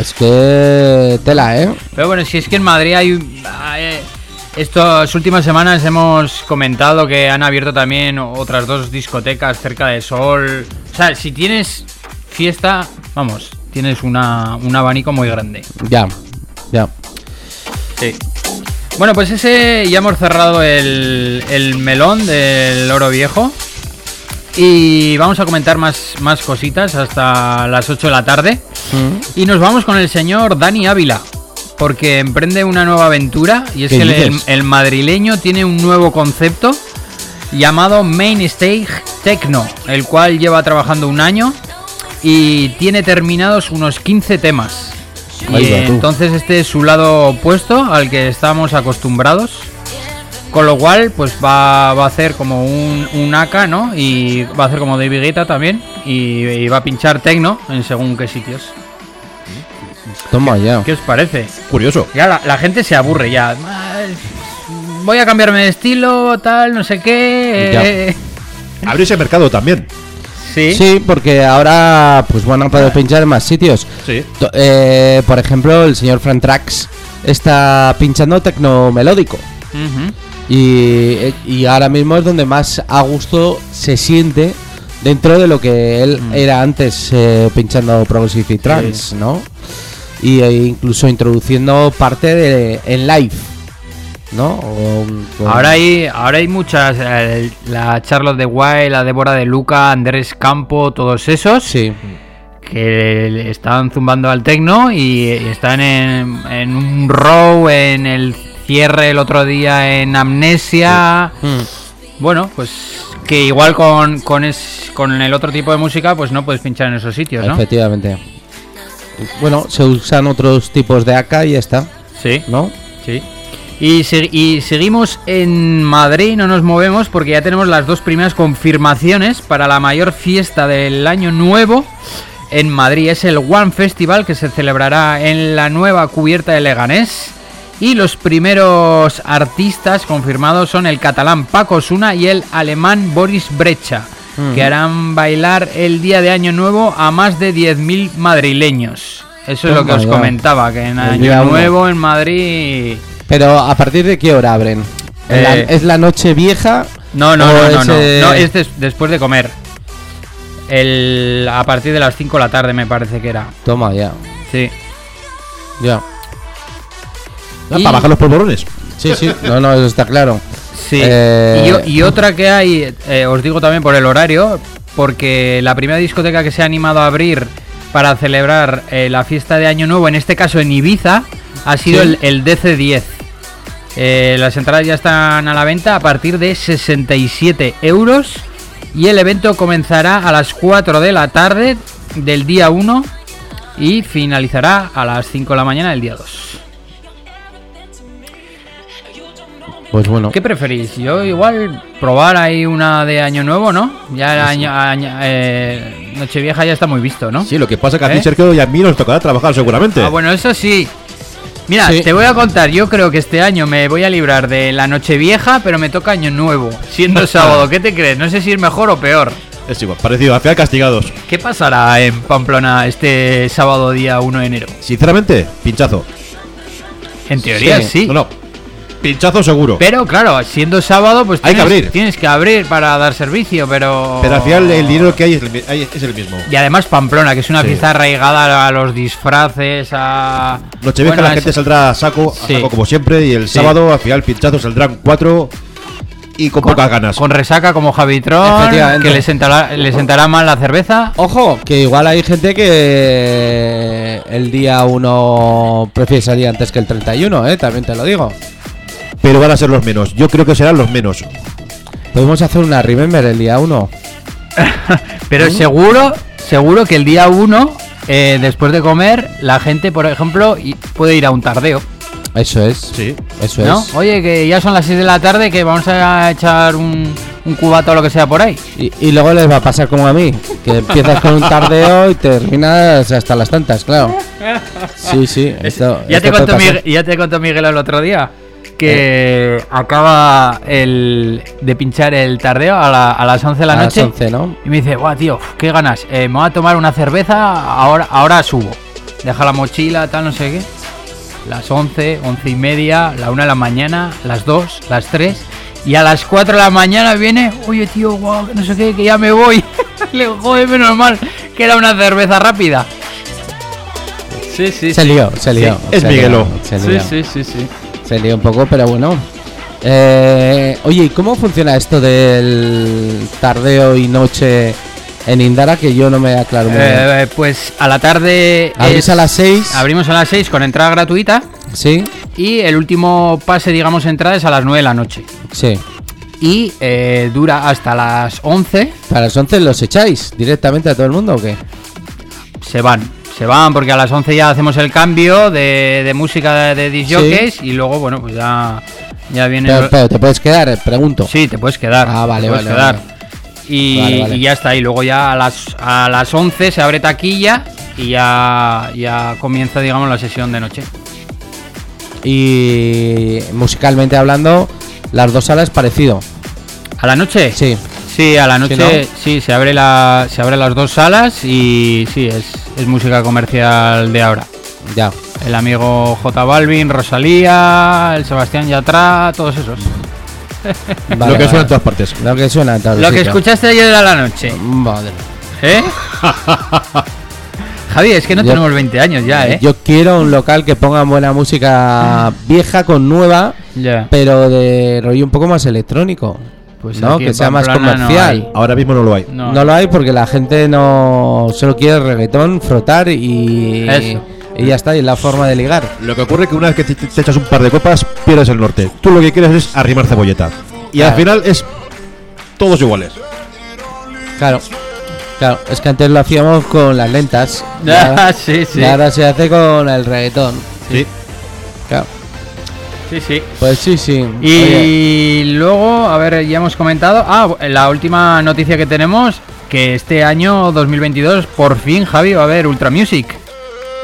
S9: Es que tela, ¿eh?
S6: Pero bueno, si es que en Madrid hay... hay- Estas últimas semanas hemos comentado que han abierto también otras dos discotecas cerca de Sol. O sea, si tienes fiesta, vamos, tienes una, un abanico muy grande.
S9: Ya, ya.
S6: Sí. Bueno, pues ese ya hemos cerrado el, el melón del oro viejo. Y vamos a comentar más, más cositas hasta las 8 de la tarde. Y nos vamos con el señor Dani Ávila. Porque emprende una nueva aventura. Y es
S9: ¿Qué
S6: que el, madrileño tiene un nuevo concepto llamado Main Stage Techno. El cual lleva trabajando un año. Y tiene terminados unos 15 temas.
S9: Ahí
S6: Y
S9: va tú.
S6: entonces este es su lado opuesto al que estamos acostumbrados. Con lo cual, pues va, va a hacer como un, un AK, ¿no? Y va a hacer como David Guetta también. Y, y va a pinchar techno en según qué sitios.
S9: Toma ya.
S6: ¿Qué os parece?
S10: Curioso.
S6: Ya la, la gente se aburre ya. Voy a cambiarme de estilo, tal, no sé qué. eh. (laughs)
S10: Abre ese mercado también.
S6: Sí.
S9: Sí, porque ahora pues van a poder pinchar en más sitios.
S10: Sí.
S9: Eh, por ejemplo, el señor Frank Trax está pinchando tecno melódico. Y, y ahora mismo es donde más a gusto se siente dentro de lo que él
S6: Mm.
S9: era antes eh, pinchando Progressive y Trance, ¿no? Y e incluso introduciendo parte de en live, ¿no? O-
S6: Ahora hay, ahora hay muchas, eh, la Charlotte de Wild, la Débora de Luca, Andrés Campo, todos esos
S9: Sí.
S6: que le están zumbando al tecno y están en, en un row, en el cierre el otro día en Amnesia. Bueno, pues que igual con, con, es, con el otro tipo de música pues no puedes pinchar en esos sitios, ¿no?
S9: Efectivamente. Bueno, se usan otros tipos de AK y ya está.
S6: Sí.
S9: ¿No?
S6: Sí. Y, se- y seguimos en Madrid, no nos movemos porque ya tenemos las dos primeras confirmaciones para la mayor fiesta del año nuevo en Madrid. Es el One Festival que se celebrará en la nueva cubierta de Leganés. Y los primeros artistas confirmados son el catalán Paco Suna y el alemán Boris Brecha, que harán bailar el día de Año Nuevo a más de 10.000 madrileños. Eso es lo que os comentaba, que en
S9: El
S6: Año
S9: uno.
S6: Nuevo en Madrid...
S9: Pero ¿a partir de qué hora abren? ¿En la-
S6: Eh,
S9: ¿Es la noche vieja?
S6: No, no, no, no,
S9: es,
S6: no,
S9: eh,
S6: no, es des- después de comer. El, a partir de las 5 de la tarde me parece que era.
S9: Toma ya.
S6: Sí.
S9: Ya.
S10: Ah,
S6: Y-
S10: Para bajar los polvorones.
S9: Sí, sí. No, no, eso está claro.
S6: Sí.
S9: Eh,
S6: Y, y otra que hay, eh, os digo también por el horario, porque la primera discoteca que se ha animado a abrir para celebrar eh, la fiesta de Año Nuevo, en este caso en Ibiza, ha sido
S9: Sí.
S6: el, el DC10. Eh, las entradas ya están a la venta a partir de 67 euros y el evento comenzará a las 4 de la tarde del día 1 y finalizará a las 5 de la mañana del día 2.
S9: Pues bueno.
S6: ¿Qué preferís? Yo igual probar ahí una de Año Nuevo, ¿no? Ya el año, año- eh, Nochevieja ya está muy visto, ¿no?
S10: Sí, lo que pasa que a ti,
S6: ¿Eh?
S10: Sergio, y a mí nos tocará trabajar seguramente.
S6: Ah, bueno, eso sí. Mira,
S9: Sí.
S6: te voy a contar, yo creo que este año me voy a librar de la Nochevieja, pero me toca Año Nuevo, siendo (laughs) sábado. ¿Qué te crees? No sé si es mejor o peor.
S10: Es igual, parecido, al final castigados.
S6: ¿Qué pasará en Pamplona este sábado día 1 de enero?
S10: Sinceramente, pinchazo.
S6: En teoría sí.
S10: Sí. No, no. Pinchazo seguro.
S6: Pero claro, siendo sábado, pues
S10: Hay que
S6: tienes,
S10: abrir.
S6: tienes que abrir para dar servicio, pero...
S10: Pero al final el dinero que hay es el, es el mismo.
S6: Y además Pamplona, que es una
S10: Sí.
S6: fiesta arraigada a los disfraces, a...
S10: Nochevieja
S6: Bueno,
S10: la gente
S6: es-
S10: saldrá a saco, a
S6: Sí.
S10: saco como siempre, y el
S6: Sí.
S10: sábado al final pinchazo saldrán cuatro y con, pocas ganas.
S6: Con resaca como Javitron, que le sentará, le sentará mal la cerveza.
S9: Ojo, que igual hay gente que el día 1 prefiere salir antes que el 31, ¿eh? También te lo digo.
S10: Pero van a ser los menos. Yo creo que serán los menos.
S9: Podemos hacer una Remember el día 1. (laughs)
S6: Pero seguro, seguro que el día 1, eh, después de comer, la gente, por ejemplo, puede ir a un tardeo.
S9: Eso es.
S10: Sí.
S9: Eso
S6: ¿no?
S9: es.
S6: Oye, que ya son las 6 de la tarde, que vamos a echar un, un cubato o lo que sea por ahí.
S9: Y, y luego les va a pasar como a mí, que empiezas con un tardeo y terminas hasta las tantas, claro. Sí, sí. (laughs) Esto,
S6: Ya
S9: esto
S6: te, contó
S9: puede pasar.
S6: Miguel, ya te contó Miguel el otro día que acaba el de pinchar el tardeo a, la- a las 11 de la
S9: A las
S6: noche
S9: 11, ¿no?
S6: y me dice, guau, tío, qué ganas, eh, me voy a tomar una cerveza, ahora, ahora subo. Deja la mochila, tal, no sé qué. Las 11, 11 y media, la 1 de la mañana, las 2, las 3 y a las 4 de la mañana viene, oye tío, guau, que no sé qué, que ya me voy. (laughs) Le digo, joder, menos mal que era una cerveza rápida. Sí, sí.
S9: Se lió, se lió.
S10: es
S9: se
S10: Miguelo.
S9: lió, Se
S6: Sí, sí, sí, sí.
S9: Se lió un poco, pero bueno. Eh, oye, ¿y cómo funciona esto del tardeo y noche en Indara? Que yo no me aclaro muy bien.
S6: Eh, pues a la tarde.
S9: Abrís
S6: es-
S9: a las 6.
S6: Abrimos a las 6 con entrada gratuita.
S9: Sí,
S6: Y el último pase, digamos, entrada es a las 9 de la noche.
S9: sí.
S6: Y eh, dura hasta las 11.
S9: ¿Para las 11 los echáis directamente a todo el mundo o qué?
S6: Se van. Se van porque a las 11 ya hacemos el cambio de, de música de, de y luego, bueno, pues ya, ya viene.
S9: Pero, pero te puedes quedar, eh, pregunto.
S6: Sí, te puedes quedar.
S9: Ah, vale,
S6: te puedes
S9: vale,
S6: quedar.
S9: vale.
S6: Y,
S9: vale.
S6: y ya está. Y luego ya a las, a las 11 se abre taquilla y ya, ya comienza, digamos, la sesión de noche.
S9: Y musicalmente hablando, las dos salas parecido.
S6: ¿A la noche?
S9: Sí.
S6: Sí, a la noche
S9: ¿no?
S6: sí, se abre la se abre las dos salas y sí, es, es música comercial de ahora.
S9: Ya.
S6: El amigo J Balvin, Rosalía, el Sebastián Yatra, todos esos.
S9: Vale, (laughs)
S10: lo que
S9: vale.
S10: suena en todas partes.
S9: Lo que suena en
S6: Lo que escuchaste ayer a la noche.
S9: Madre.
S6: ¿Eh? (laughs) Javi, es que no
S9: Yo-
S6: tenemos 20 años ya, ¿eh?
S9: Yo quiero un local que ponga buena música (laughs) vieja con nueva,
S6: Ya.
S9: pero de rollo un poco más electrónico.
S6: Pues
S9: ¿no? Que sea más
S6: no
S9: comercial.
S10: Ahora mismo no lo hay.
S6: No.
S9: No. lo hay porque la gente no solo quiere reggaetón, frotar y,
S6: Eso.
S9: y ya está, y es la forma de ligar.
S10: Lo que ocurre es que una vez que te, te echas un par de copas, pierdes el norte. Tú lo que quieres es arrimar cebolleta. Y al final es todos iguales.
S9: Claro. Claro, es que antes lo hacíamos con las lentas. (laughs) y
S6: Ah,
S9: ahora-
S6: sí, sí.
S9: Y ahora se hace con el reggaetón.
S10: Sí.
S9: Claro.
S6: Sí, sí.
S9: Pues sí, sí.
S6: Y
S9: Oye,
S6: luego, a ver, ya hemos comentado. Ah, la última noticia que tenemos: que este año 2022, por fin, Javi, va a haber Ultra Music.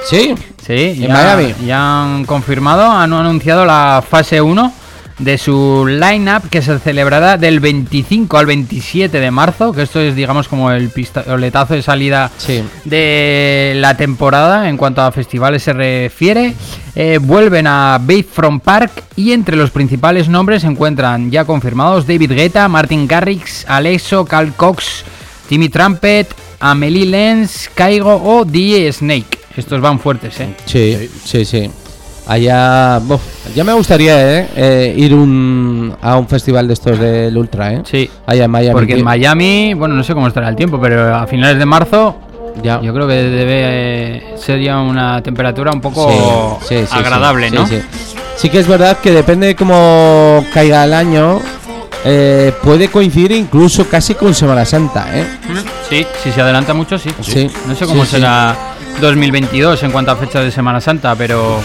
S9: sí,
S6: Sí,
S9: En
S6: ya,
S9: Miami.
S6: ya han confirmado, han anunciado la fase 1 de su line-up que se celebrará del 25 al 27 de marzo, que esto es, digamos, como el pistoletazo de salida
S9: sí.
S6: de la temporada en cuanto a festivales se refiere. Eh, vuelven a Bayfront Park y entre los principales nombres se encuentran ya confirmados David Guetta, Martin Garrix, Alexo, Cal Cox, Timmy Trumpet, Amelie Lenz, Caigo o DJ Snake. Estos van fuertes, ¿eh?
S9: Sí, sí, sí. Allá, buf, ya me gustaría ¿eh? Eh, ir un, a un festival de estos del Ultra, ¿eh?
S6: Sí.
S9: Allá en Miami.
S6: Porque en Miami, bueno, no sé cómo estará el tiempo, pero a finales de marzo
S9: ya.
S6: yo creo que debe eh, ser ya una temperatura un poco
S9: Sí, sí, sí,
S6: agradable,
S9: sí,
S6: ¿no?
S9: Sí, sí. Sí que es verdad que depende de cómo caiga el año, eh, puede coincidir incluso casi con Semana Santa, ¿eh?
S6: Sí, si se adelanta mucho, sí.
S9: Sí.
S6: No sé cómo
S9: Sí, sí.
S6: será 2022 en cuanto a fecha de Semana Santa, pero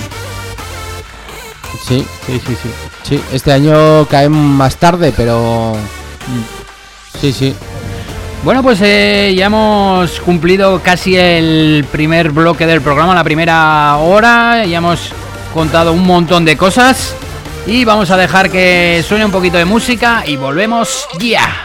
S9: Sí,
S6: sí, sí, sí.
S9: sí. Este año cae más tarde, pero... Sí, sí.
S6: Bueno, pues eh, ya hemos cumplido casi el primer bloque del programa, la primera hora. Ya hemos contado un montón de cosas. Y vamos a dejar que suene un poquito de música y volvemos ya.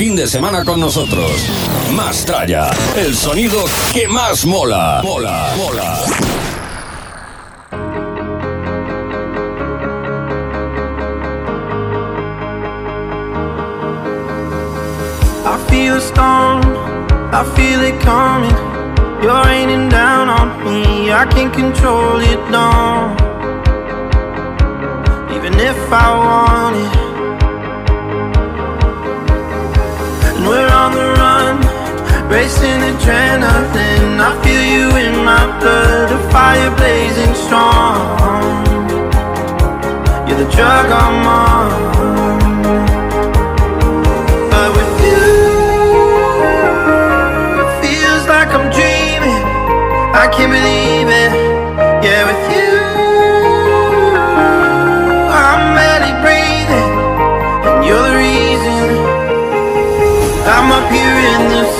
S4: Fin de semana con nosotros. Más tralla, el sonido que más mola. Mola, mola.
S11: I feel a storm, I feel it coming. You're raining down on me, I can't control it, no. Even if I want it. And we're on the run, racing adrenaline. I feel you in my blood, a fire blazing strong. You're the drug I'm on. But with you, it feels like I'm dreaming. I can't believe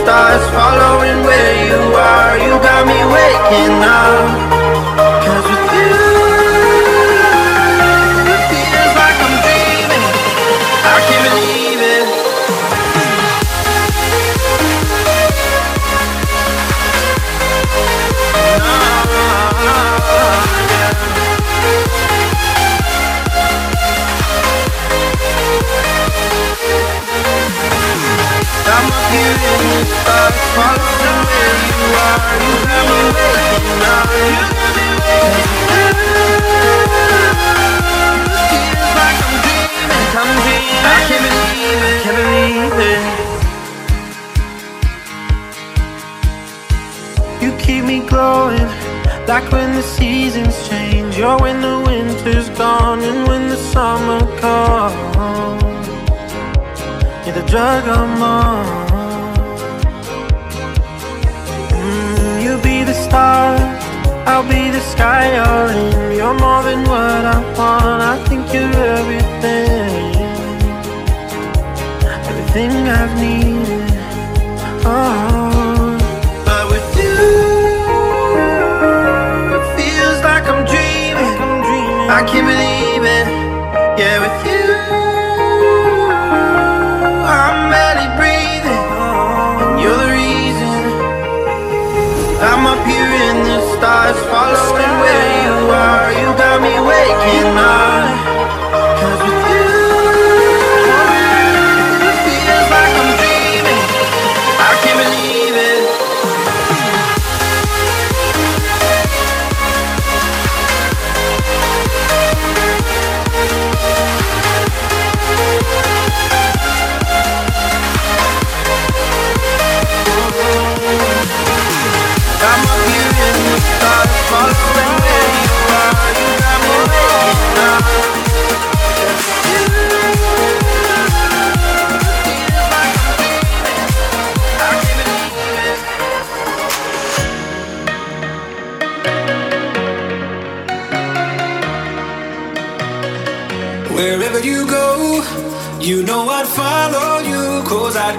S11: stars, following where you are. You got me waking up. Like when the seasons change. You're when the winter's gone and when the summer comes. You're the drug I'm on. Mm, you be the star, I'll be the sky you're in. You're more than what I want. I think you're everything, everything I've needed.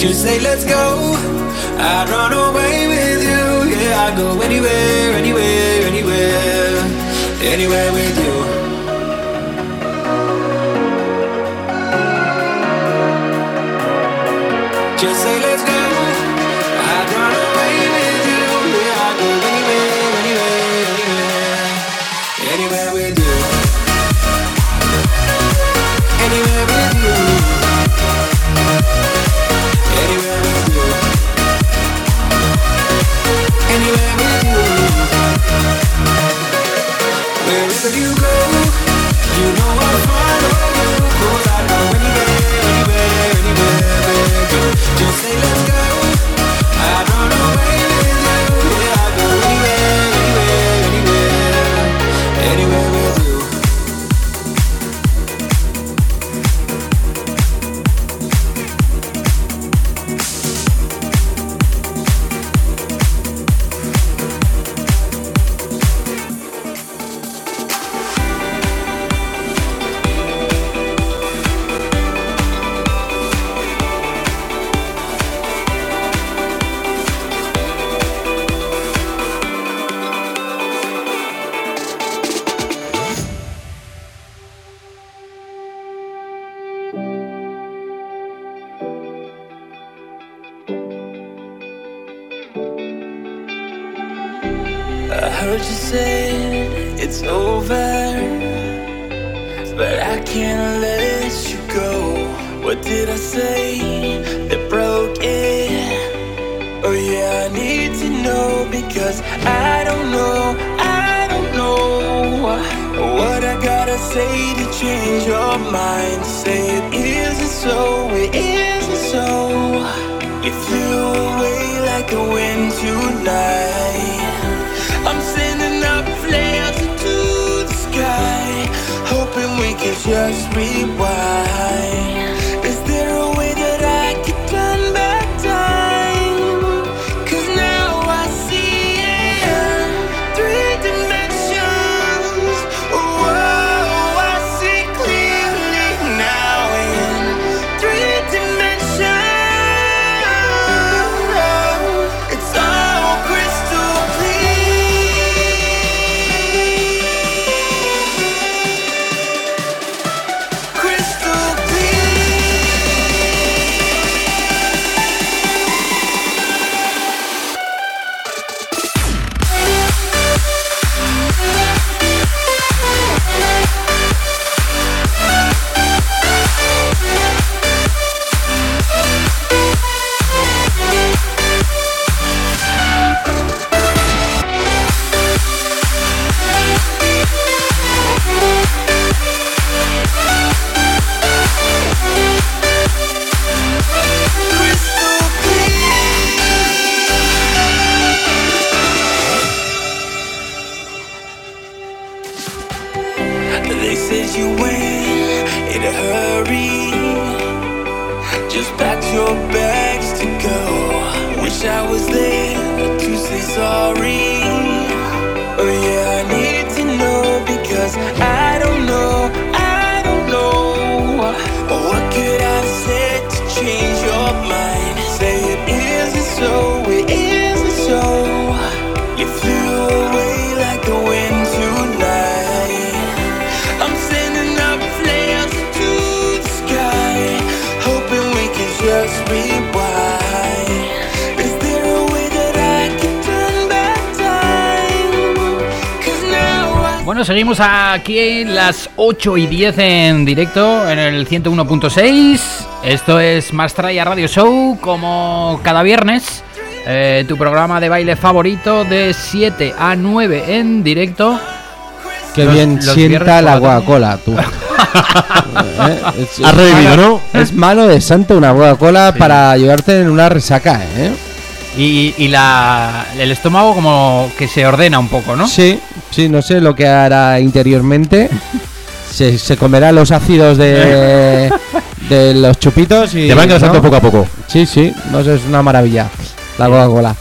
S12: Just say let's go. I'd run away with you. Yeah, I'd go anywhere, anywhere, anywhere, anywhere with you.
S6: Seguimos aquí en las 8 y 10 en directo en el 101.6. Esto es Mastraya Radio Show, como cada viernes. eh, tu programa de baile favorito de 7 a 9 en directo.
S9: Qué
S6: Los-
S9: bien
S6: los
S9: sienta la Coca-Cola, tú. (laughs) Eh, es-
S10: Has revivido,
S9: malo-
S10: ¿no?
S9: Es malo de santo una Coca-Cola para ayudarte en una resaca, ¿eh?
S6: Y, y la, el estómago como que se ordena un poco, ¿no?
S9: Sí, sí, no sé lo que hará interiormente. Se, se comerá los ácidos de, de los chupitos y.
S10: Te va engrasando
S9: ¿no?
S10: poco a poco.
S9: Sí, sí, no sé, es una maravilla. La Coca-Cola.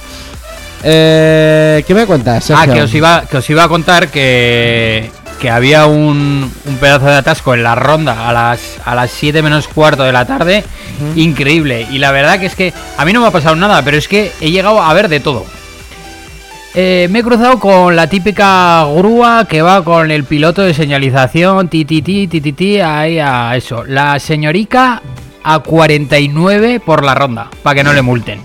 S9: Eh, ¿Qué me cuentas,
S6: Ah, que os iba, que os iba a contar que que había un, un pedazo de atasco en la ronda a las, a las 7 menos cuarto de la tarde. Increíble. Y la verdad que es que a mí no me ha pasado nada, pero es que he llegado a ver de todo. Eh, me he cruzado con la típica grúa que va con el piloto de señalización, ti ti ti ti ti, ti, ahí a eso. La señorica a 49 por la ronda, para que no le multen.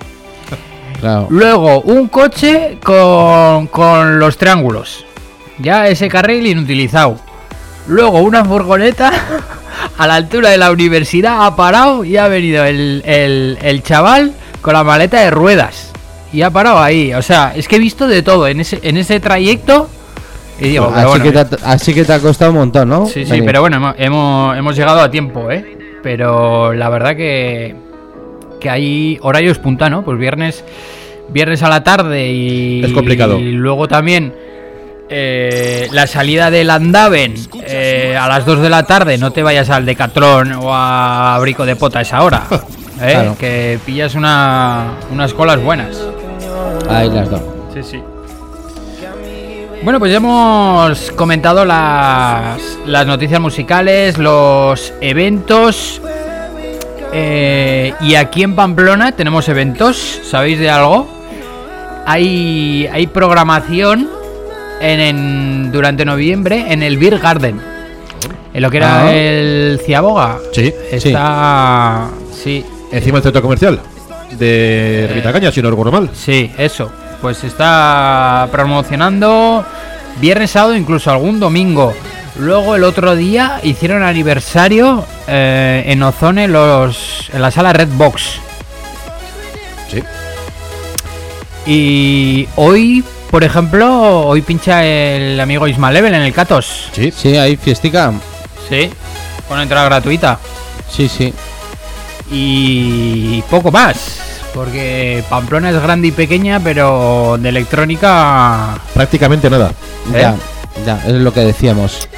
S9: Claro.
S6: Luego, un coche con, con los triángulos. Ya ese carril inutilizado. Luego, una furgoneta (laughs) a la altura de la universidad ha parado y ha venido el, el- el chaval con la maleta de ruedas. Y ha parado ahí. O sea, es que he visto de todo en ese, en ese trayecto. Y digo,
S9: así,
S6: bueno,
S9: que te ha, así que te ha costado un montón, ¿no?
S6: Sí, sí,
S9: Dani?
S6: pero bueno, hemos, hemos, hemos llegado a tiempo, ¿eh? Pero la verdad que, que hay horarios punta, ¿no? Pues viernes, viernes a la tarde y...
S10: Es complicado.
S6: Y luego también eh, la salida del Andaven eh, a las 2 de la tarde, no te vayas al Decatrón o a Brico de Pota a esa hora. (laughs) ¿eh?
S9: Claro.
S6: Que pillas una, unas colas buenas.
S9: Ahí las dos.
S6: Sí, sí. Bueno, pues ya hemos comentado las, las noticias musicales, los eventos. eh, y aquí en Pamplona tenemos eventos, ¿sabéis de algo? Hay, hay programación en, en- durante noviembre en el Beer Garden. En lo que era
S10: Ah.
S6: el Ciaboga.
S10: Sí,
S6: Está. Sí.
S10: Encima del centro comercial de Revita Caña, si no recuerdo mal.
S6: Sí, eso. Pues se está promocionando viernes, sábado, incluso algún domingo. Luego el otro día hicieron aniversario eh, en Ozone los, en la sala Red Box.
S10: Sí.
S6: Y hoy, por ejemplo, hoy pincha el amigo Ismael Level en el Catos.
S10: Sí.
S9: Sí, hay fiestica.
S6: Sí. Con entrada gratuita.
S9: Sí, sí.
S6: Y poco más. Porque Pamplona es grande y pequeña, pero de electrónica.
S10: Prácticamente nada.
S6: ¿Eh?
S9: Ya, ya, es lo que decíamos.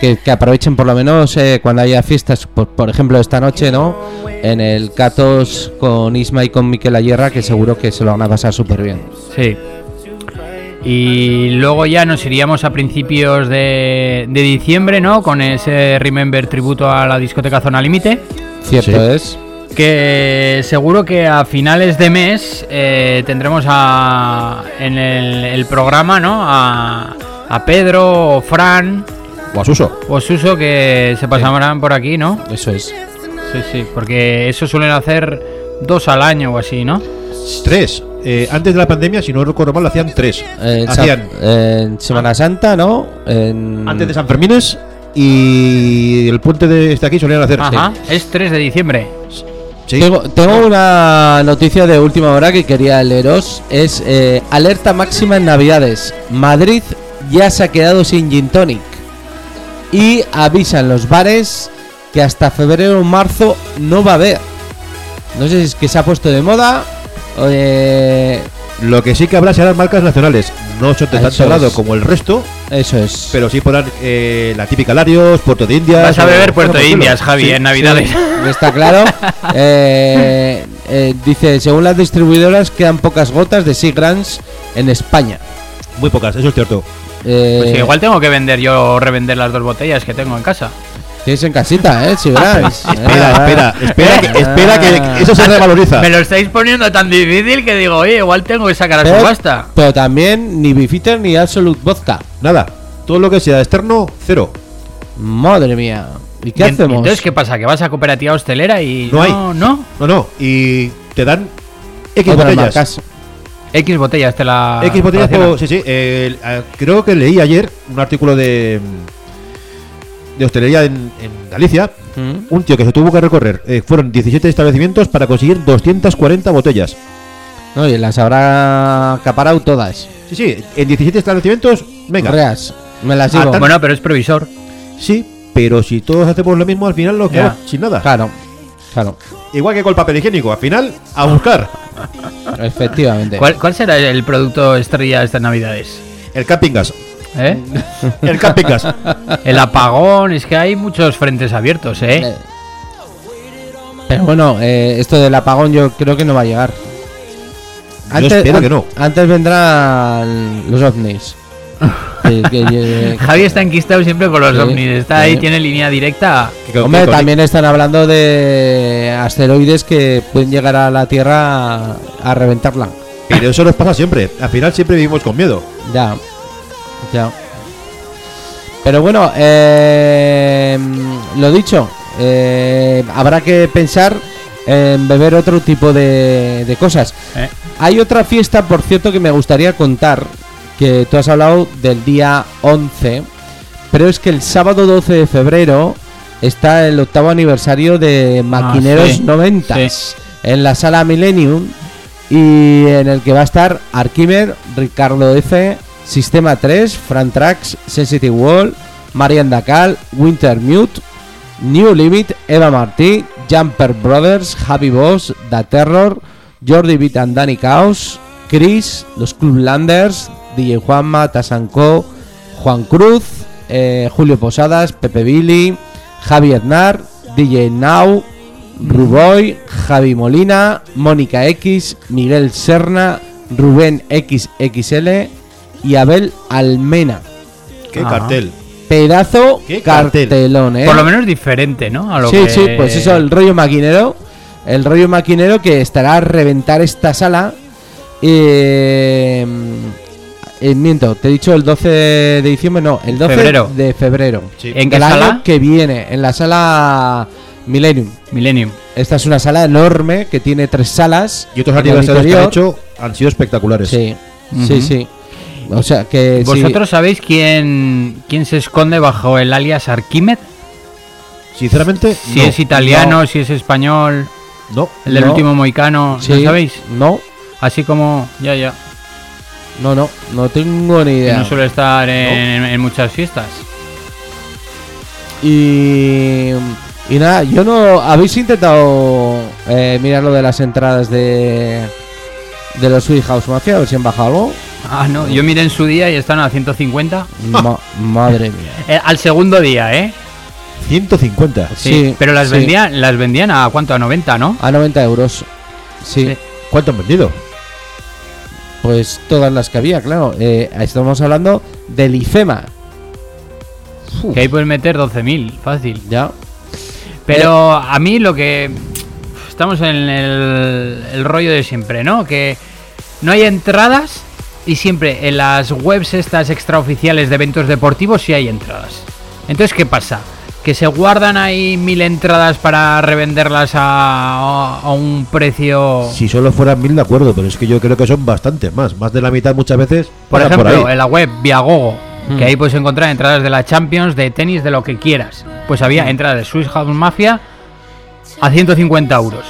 S9: Que, que aprovechen por lo menos eh, cuando haya fiestas, por, por ejemplo esta noche, ¿no? En el Catos con Isma y con Miquel Ayerra, que seguro que se lo van a pasar súper bien.
S6: Sí. Y luego ya nos iríamos a principios de, de diciembre, ¿no? Con ese Remember tributo a la discoteca Zona Límite.
S9: Cierto
S10: Sí.
S9: es.
S6: Que seguro que a finales de mes eh, tendremos a, en el, el programa, ¿no? A, a Pedro o Fran
S10: O a Suso.
S6: o Suso que se pasarán por aquí, ¿no?
S9: Eso es.
S6: Sí, sí, porque eso suelen hacer dos al año o así, ¿no?
S10: Tres. Eh, antes de la pandemia, si no recuerdo mal, lo hacían tres.
S9: Eh,
S10: hacían
S9: en Semana Santa, ¿no? En...
S10: antes de San Fermines y el puente de este aquí solían hacer.
S6: Ajá, es 3 de diciembre.
S10: Sí.
S9: Tengo, tengo una noticia de última hora que quería leeros. Es eh, alerta máxima en Navidades. Madrid ya se ha quedado sin gin tonic. Y avisan los bares que hasta febrero o marzo no va a haber. No sé si es que se ha puesto de moda. o de-
S10: Lo que sí que habrá serán marcas nacionales. No son de
S9: Eso
S10: tanto lado como el resto,
S9: Eso es.
S10: pero sí podrán eh, la típica Larios, Puerto de Indias.
S6: Vas a
S10: o-
S6: beber Puerto de
S10: estilo.
S6: Indias, Javi,
S10: Sí.
S6: en Navidades.
S9: Está claro. (laughs) Eh, eh, dice, según las distribuidoras quedan pocas gotas de Seagrams en España.
S10: Muy pocas, eso es cierto.
S9: Eh,
S6: Pues igual tengo que vender yo o revender las dos botellas que tengo en casa.
S9: En casita, ¿eh? Seagrams. (laughs)
S10: Espera,
S9: Ah,
S10: espera, espera, que, espera que eso se revaloriza.
S6: Me lo estáis poniendo tan difícil que digo, oye, igual tengo que sacar a
S9: Pero,
S6: subasta.
S9: pero también ni Bifitter ni Absolute Vodka.
S10: Nada, todo lo que sea externo, cero.
S9: Madre mía. ¿Y qué
S6: Y
S9: hacemos?
S6: Entonces, ¿qué pasa? ¿Que vas a cooperativa hostelera y
S10: No hay.
S6: no?
S10: No, no, y te dan X
S9: Otras
S10: botellas.
S9: marcas.
S6: X botellas te la.
S10: X botellas, por- sí, sí. eh, eh, creo que leí ayer un artículo de de hostelería en, en Galicia.
S9: Mm.
S10: Un tío que se tuvo que recorrer. eh, fueron 17 establecimientos para conseguir 240 botellas.
S9: No, y las habrá acaparado todas.
S10: Sí, sí, en 17 establecimientos, venga.
S9: Reas, me las
S10: Ah,
S9: llevo.
S10: tan-
S6: Bueno, pero es previsor.
S10: Sí, pero si todos hacemos lo mismo, al final lo quedamos sin nada.
S9: Claro, claro,
S10: Igual que con el papel higiénico, al final, a buscar.
S9: efectivamente.
S6: ¿Cuál, cuál será el producto estrella de estas navidades?
S10: El camping gas.
S6: ¿Eh?
S10: El camping gas.
S6: El apagón, es que hay muchos frentes abiertos, ¿eh?
S9: Eh, Pero bueno, eh, esto del apagón yo creo que no va a llegar.
S10: Yo espero que no.
S9: Antes vendrán los ovnis. Que- que- (laughs) que-
S6: Javi está enquistado siempre con los
S9: Sí,
S6: ovnis. Está ahí,
S9: sí.
S6: tiene línea directa.
S9: Hombre, también están hablando de asteroides que pueden llegar a la Tierra a, a reventarla.
S10: Pero eso nos pasa siempre. Al final siempre vivimos con miedo.
S9: Ya, ya. Pero bueno, eh, lo dicho, eh, habrá que pensar en beber otro tipo de, de cosas.
S6: Eh.
S9: Hay otra fiesta, por cierto, que me gustaría contar, que tú has hablado del día 11, pero es que el sábado 12 de febrero está el octavo aniversario de Maquineros
S6: sí,
S9: 90
S6: sí.
S9: en la sala Millennium y en el que va a estar Arquimer, Ricardo F, Sistema 3, Fran Trax, Sensitive Wall, Marian Dacal, Winter Mute, New Limit, Eva Martí, Jumper Brothers, Javi Boss, Da Terror, Jordi Beat and Danny Chaos, Chris, los Clublanders, DJ Juanma, Tasanco, Juan Cruz, eh, Julio Posadas, Pepe Billy, Javi Aznar, DJ Now, Ruboy, Javi Molina, Mónica X, Miguel Serna, Rubén XXL y Abel Almena.
S10: Qué
S6: Ajá.
S10: cartel.
S9: Pedazo
S10: Qué cartel.
S9: cartelón, ¿eh?
S6: Por lo menos diferente, ¿no? A lo
S9: sí,
S6: que-
S9: sí, pues eso, el rollo maquinero. El rollo maquinero que estará a reventar esta sala. Eh, eh, miento, te he dicho el 12 de diciembre, no, el 12
S6: Febrero.
S9: de febrero.
S10: Sí.
S6: ¿En qué sala?
S9: que viene, en la sala Millennium.
S6: Millennium.
S9: Esta es una sala enorme que tiene tres salas.
S10: Y otros aniversarios que han hecho han sido espectaculares.
S9: Sí, sí, sí. O sea que.
S6: ¿Vosotros sabéis quién, quién se esconde bajo el alias Arquimed?
S10: Sinceramente,
S6: Si
S10: no.
S6: es italiano,
S9: no.
S6: si es español,
S10: No.
S6: el del
S9: No.
S6: último moicano,
S9: Sí,
S6: ¿no sabéis?
S9: No,
S6: Así como, ya, ya,
S9: no, no, no tengo ni
S6: que
S9: idea.
S6: no suele estar en, en muchas fiestas.
S9: Y, y nada, yo no. ¿Habéis intentado eh, mirar lo de las entradas de, de los Sweet House Mafia? A ver si han bajado algo.
S6: Ah, no, yo miré en su día y están a 150.
S9: Ma- (laughs) madre mía.
S6: Eh, al segundo día, ¿eh?
S10: 150.
S6: Sí,
S9: Sí,
S6: pero las
S9: sí.
S6: vendían las vendían a cuánto, a 90, ¿no?
S9: A 90 euros. Sí,
S6: Sí.
S10: ¿Cuánto han vendido?
S9: pues todas las que había, claro. Eh, estamos hablando del IFEMA.
S6: Que ahí puedes meter 12.000, fácil.
S9: Ya.
S6: Pero a mí lo que... Estamos en el, el rollo de siempre, ¿no? Que no hay entradas y siempre en las webs estas extraoficiales de eventos deportivos sí hay entradas. Entonces, ¿qué pasa? Que se guardan ahí mil entradas para revenderlas a, a un precio...
S10: Si solo fueran mil, de acuerdo, pero es que yo creo que son bastantes más. Más de la mitad muchas veces.
S6: Por ejemplo,
S10: ahí.
S6: en la web Viagogo,
S9: Hmm.
S6: que ahí puedes encontrar entradas de la Champions, de tenis, de lo que quieras. Pues había entradas de Swiss House Mafia a 150 euros.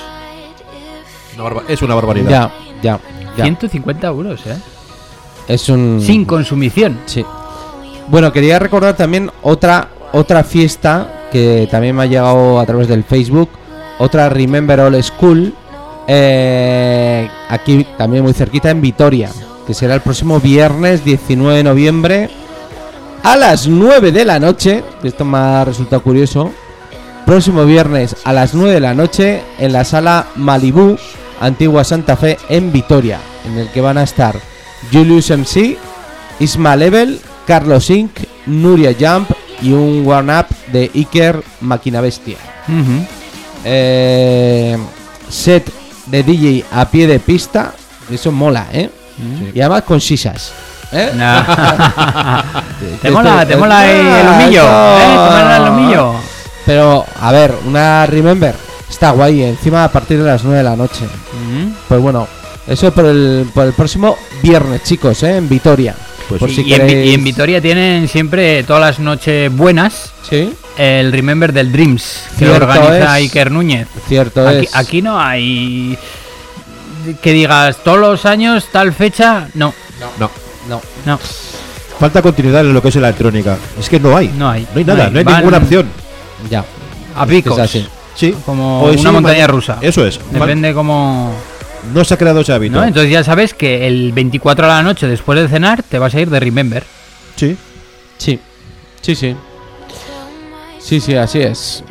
S10: Una es una barbaridad.
S9: Ya, ya, ya.
S6: 150 euros, ¿eh?
S9: Es un.
S6: Sin consumición.
S9: Sí. Bueno, quería recordar también otra otra fiesta que también me ha llegado a través del Facebook, otra Remember All School, eh, aquí también muy cerquita en Vitoria, que será el próximo viernes 19 de noviembre a las 9 de la noche. Esto me ha resultado curioso. Próximo viernes a las 9 de la noche en la sala Malibú, Antigua Santa Fe, en Vitoria, en el que van a estar Julius MC, Isma Level, Carlos Inc., Nuria Jump y un one-up de Iker Máquina Bestia. Eh, set de DJ a pie de pista, eso mola, ¿eh? Y además con sisas. ¿eh?
S6: Nah. (laughs) ¿Te mola, te mola el humillo?
S9: Ah,
S6: ¿Eh?
S9: Pero, a ver, una Remember está guay, encima a partir de las 9 de la noche. Pues bueno, eso por el, por el próximo viernes, chicos, ¿eh? En Vitoria.
S10: Pues
S9: por
S6: y,
S9: si
S6: y en, y Vitoria tienen siempre todas las noches buenas
S9: Sí,
S6: el Remember del Dreams que
S9: Cierto
S6: organiza
S9: es.
S6: Iker Núñez.
S9: cierto
S6: Aquí,
S9: es.
S6: aquí no hay que digas todos los años tal fecha, no,
S10: No.
S9: No.
S6: no,
S10: Falta continuidad en lo que es la electrónica. Es que no hay.
S6: no hay.
S10: No hay nada, no hay,
S6: Van
S10: ninguna opción.
S9: Ya.
S6: A picos,
S9: Es así.
S10: Sí.
S6: como
S10: Hoy
S6: una
S10: sí,
S6: montaña rusa.
S10: Eso es.
S6: Depende como
S10: No se ha creado ese hábito.
S6: ¿no? Entonces ya sabes que el 24 a la noche después de cenar te vas a ir de Remember.
S10: Sí.
S9: Sí, sí, sí. Sí, sí, así es.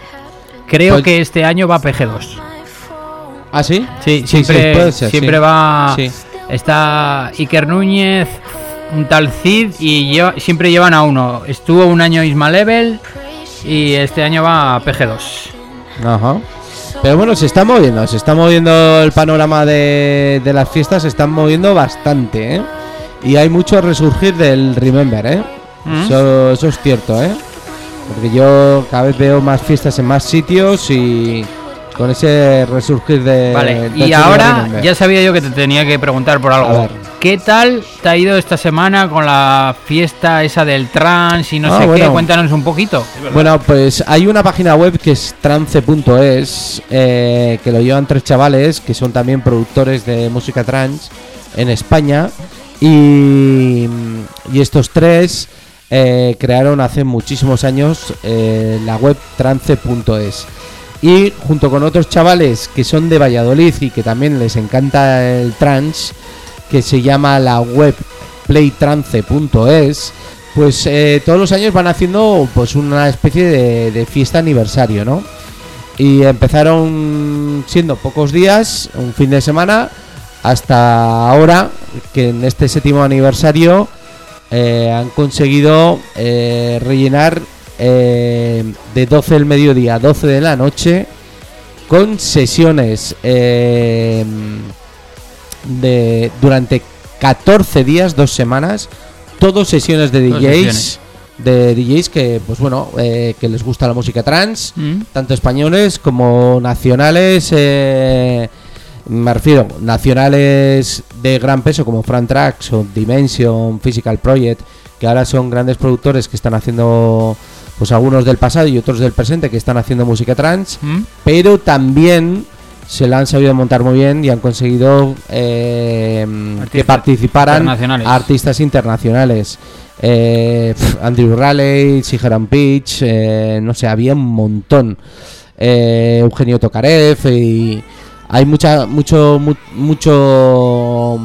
S6: Creo
S9: Pues-
S6: que este año va PG2.
S9: ¿Ah, sí?
S6: Sí,
S9: Sí,
S6: siempre,
S9: sí, puede ser,
S6: siempre
S9: sí.
S6: va.
S9: Sí.
S6: Está Iker Núñez, un tal Cid y lleva- siempre llevan a uno. Estuvo un año Isma Level y este año va a PG2.
S9: Ajá. Pero bueno, se está moviendo, se está moviendo el panorama de, de las fiestas, se están moviendo bastante, ¿eh? Y hay mucho resurgir del Remember, ¿eh?
S6: Mm.
S9: Eso, eso es cierto, ¿eh? Porque yo cada vez veo más fiestas en más sitios y con ese resurgir de...
S6: Vale, y ahora ya sabía yo que te tenía que preguntar por
S9: A
S6: algo.
S9: ver.
S6: ¿Qué tal te ha ido esta semana con la fiesta esa del trans y no
S9: Ah,
S6: sé qué? Cuéntanos un poquito.
S9: Bueno, pues hay una página web que es trance.es, eh, que lo llevan tres chavales que son también productores de música trance en España. Y, y estos tres eh, crearon hace muchísimos años eh, la web trance.es. Y junto con otros chavales que son de Valladolid y que también les encanta el trance, que se llama la web playtrance.es, pues eh, todos los años van haciendo pues una especie de, fiesta aniversario, ¿no? Y empezaron siendo pocos días, un fin de semana, hasta ahora, que en este séptimo aniversario eh, han conseguido eh, rellenar de 12 del mediodía a 12 de la noche con sesiones de durante 14 días, dos semanas, todos sesiones de DJs,
S6: sesiones.
S9: de DJs que pues bueno, eh, que les gusta la música trans,
S6: Mm.
S9: tanto españoles como nacionales, eh, me refiero, nacionales de gran peso como Fran Trax o Dimension, Physical Project, que ahora son grandes productores que están haciendo pues algunos del pasado y otros del presente que están haciendo música trans,
S6: ¿Mm?
S9: pero también se la han sabido montar muy bien y han conseguido eh, que participaran
S6: internacionales.
S9: artistas internacionales. Eh, Andrew Raleigh, Sigeran Pitch, eh, no sé, había un montón. Eh, Eugenio Tokarev y hay mucha, mucho, mu- mucho,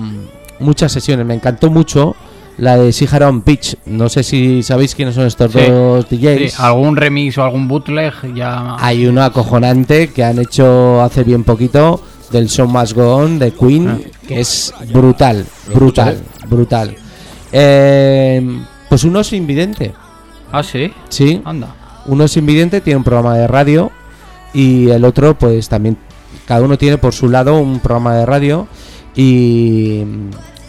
S9: muchas sesiones. Me encantó mucho la de Sigeran Pitch. No sé si sabéis quiénes son estos
S6: Sí,
S9: dos DJs.
S6: sí, algún remix o algún bootleg ya.
S9: Hay uno acojonante que han hecho hace bien poquito del Show Must Go On de Queen,
S6: Ah.
S9: que es brutal, brutal, brutal. Eh, pues uno es invidente,
S6: Ah, sí.
S9: sí.
S6: Anda.
S9: Uno es invidente, tiene un programa de radio y el otro pues también, cada uno tiene por su lado un programa de radio y,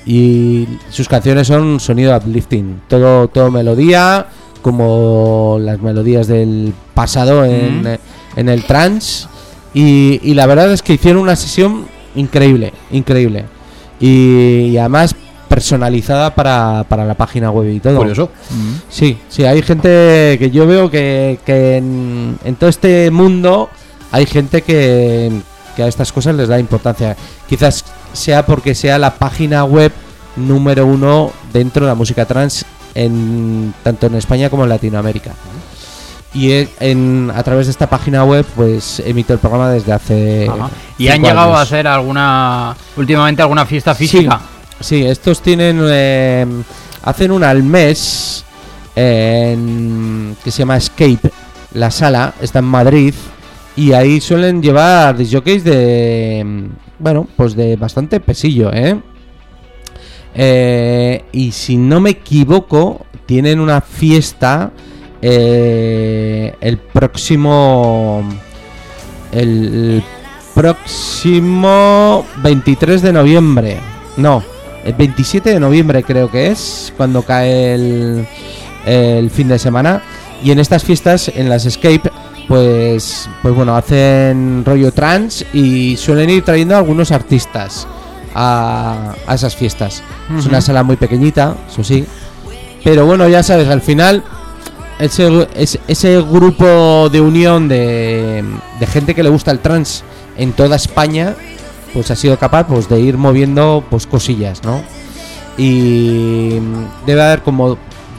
S9: y sus canciones son sonido uplifting, todo, todo melodía, como las melodías del pasado en,
S6: Mm.
S9: en el trance y, y la verdad es que hicieron una sesión increíble, increíble y, y además personalizada para, para la página web y todo.
S10: Curioso.
S9: Sí, sí, hay gente que yo veo que, que en, en todo este mundo hay gente que, que a estas cosas les da importancia. Quizás sea porque sea la página web número uno dentro de la música trans en tanto en España como en Latinoamérica. Y he- en, a través de esta página web pues emito el programa desde hace
S6: Ajá. ¿Y han llegado
S9: años.
S6: a hacer alguna. últimamente alguna fiesta física?
S9: Sí, estos tienen. eh, hacen una al mes. en- que se llama Escape. La sala está en Madrid. Y ahí suelen llevar disjockeys de. Bueno, pues de bastante pesillo, ¿eh? Eh, y si no me equivoco, tienen una fiesta eh, el próximo. El próximo 23 de noviembre. No, el 27 de noviembre creo que es cuando cae el, el fin de semana. Y en estas fiestas, en las Escape, pues, pues bueno, hacen rollo trans y suelen ir trayendo algunos artistas a, a esas fiestas. Es una sala muy pequeñita, eso sí. Pero bueno, ya sabes, al final ese, ese, ese grupo de unión de, de gente que le gusta el trans en toda España, pues ha sido capaz pues, de ir moviendo pues cosillas, ¿no? Y debe haber como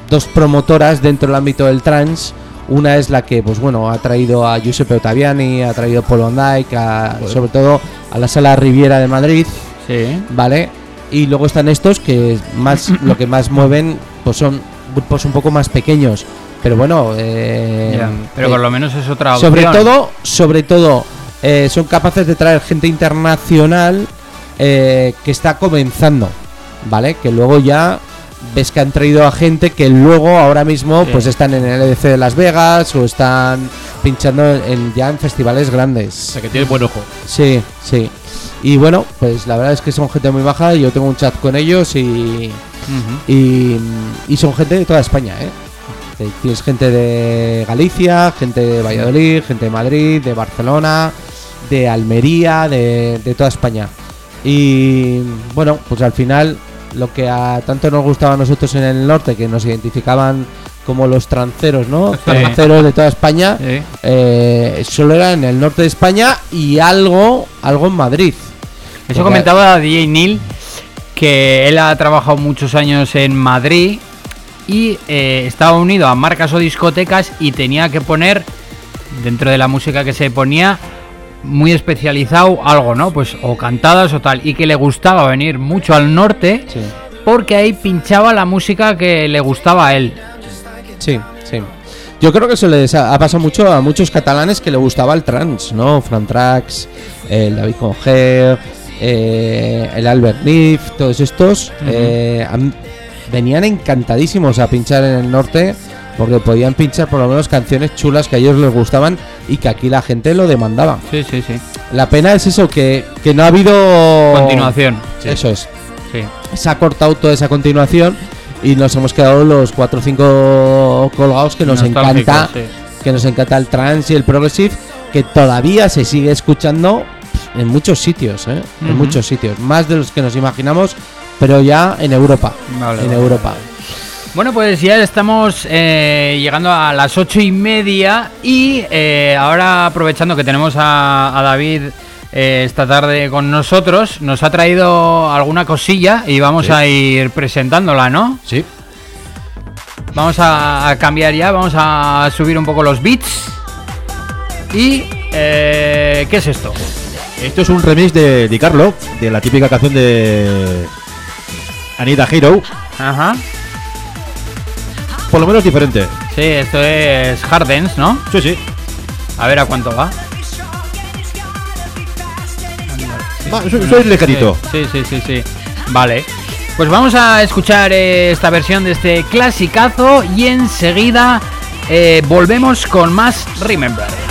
S9: dos promotoras dentro del ámbito del trans. Una es la que, pues bueno, ha traído a Giuseppe Ottaviani, ha traído a Polo Dyke, a- sobre todo a la sala Riviera de Madrid,
S6: Sí.
S9: ¿vale? Y luego están estos que más (coughs) lo que más mueven pues son grupos un poco más pequeños. Pero bueno, eh,
S6: Pero
S9: eh,
S6: por lo menos es otra
S9: sobre
S6: opción.
S9: todo, sobre todo, eh, son capaces de traer gente internacional eh, que está comenzando, ¿vale? Que luego ya ves que han traído a gente que luego ahora mismo
S6: Sí.
S9: pues están en el EDC de Las Vegas o están pinchando en, ya en festivales grandes. O sea
S10: que tienen buen ojo.
S9: Sí, sí. Y bueno, pues la verdad es que son gente muy baja yo tengo un chat con ellos y, y, y son gente de toda España, ¿eh? Eh, Tienes gente de Galicia, gente de Valladolid, gente de Madrid, de Barcelona, de Almería, de, de toda España. Y bueno, pues al final lo que a tanto nos gustaba a nosotros en el norte, que nos identificaban como los tranceros, ¿no?
S6: Sí.
S9: Tranceros de toda España,
S6: Sí.
S9: eh, solo era en el norte de España y algo, algo en Madrid.
S6: Eso
S9: Porque-
S6: comentaba DJ Neil, que él ha trabajado muchos años en Madrid y eh, estaba unido a marcas o discotecas y tenía que poner, dentro de la música que se ponía, muy especializado algo, ¿no? Pues o cantadas o tal. Y que le gustaba venir mucho al norte porque ahí pinchaba la música que le gustaba a él.
S9: Sí, sí. Yo creo que eso les ha, ha pasado mucho a muchos catalanes que le gustaba el trans, ¿no? Fran Trax, el David Conger, eh, el Albert Nif, todos estos eh, han- venían encantadísimos a pinchar en el norte porque podían pinchar por lo menos canciones chulas que a ellos les gustaban y que aquí la gente lo demandaba.
S6: Sí, sí, sí.
S9: La pena es eso, que, que no ha habido...
S6: Continuación.
S9: Eso es.
S6: Sí.
S9: Se ha cortado toda esa continuación y nos hemos quedado los 4 o 5 colgados que nos encanta
S6: sí.
S9: que nos encanta el trance y el progressive que todavía se sigue escuchando en muchos sitios, ¿eh? en muchos sitios, más de los que nos imaginamos, pero ya en Europa,
S6: Vale,
S9: en
S6: vale,
S9: Europa.
S6: Bueno, pues ya estamos eh, llegando a las ocho y media y eh, ahora aprovechando que tenemos a, a David eh, esta tarde con nosotros, nos ha traído alguna cosilla y vamos
S10: Sí.
S6: a ir presentándola, ¿no?
S10: Sí.
S6: Vamos a, a cambiar ya, vamos a subir un poco los beats. ¿Y qué es esto?
S10: Esto es un remix de Di Carlo, de la típica canción de Anita Hero.
S6: Ajá.
S10: Por lo menos diferente.
S6: Sí, esto es Hardens, ¿no?
S10: Sí, sí.
S6: A ver a cuánto va.
S10: Es ligerito.
S6: Sí, sí, sí, sí. Vale. Pues vamos a escuchar eh, esta versión de este clasicazo y enseguida eh, volvemos con más Remember.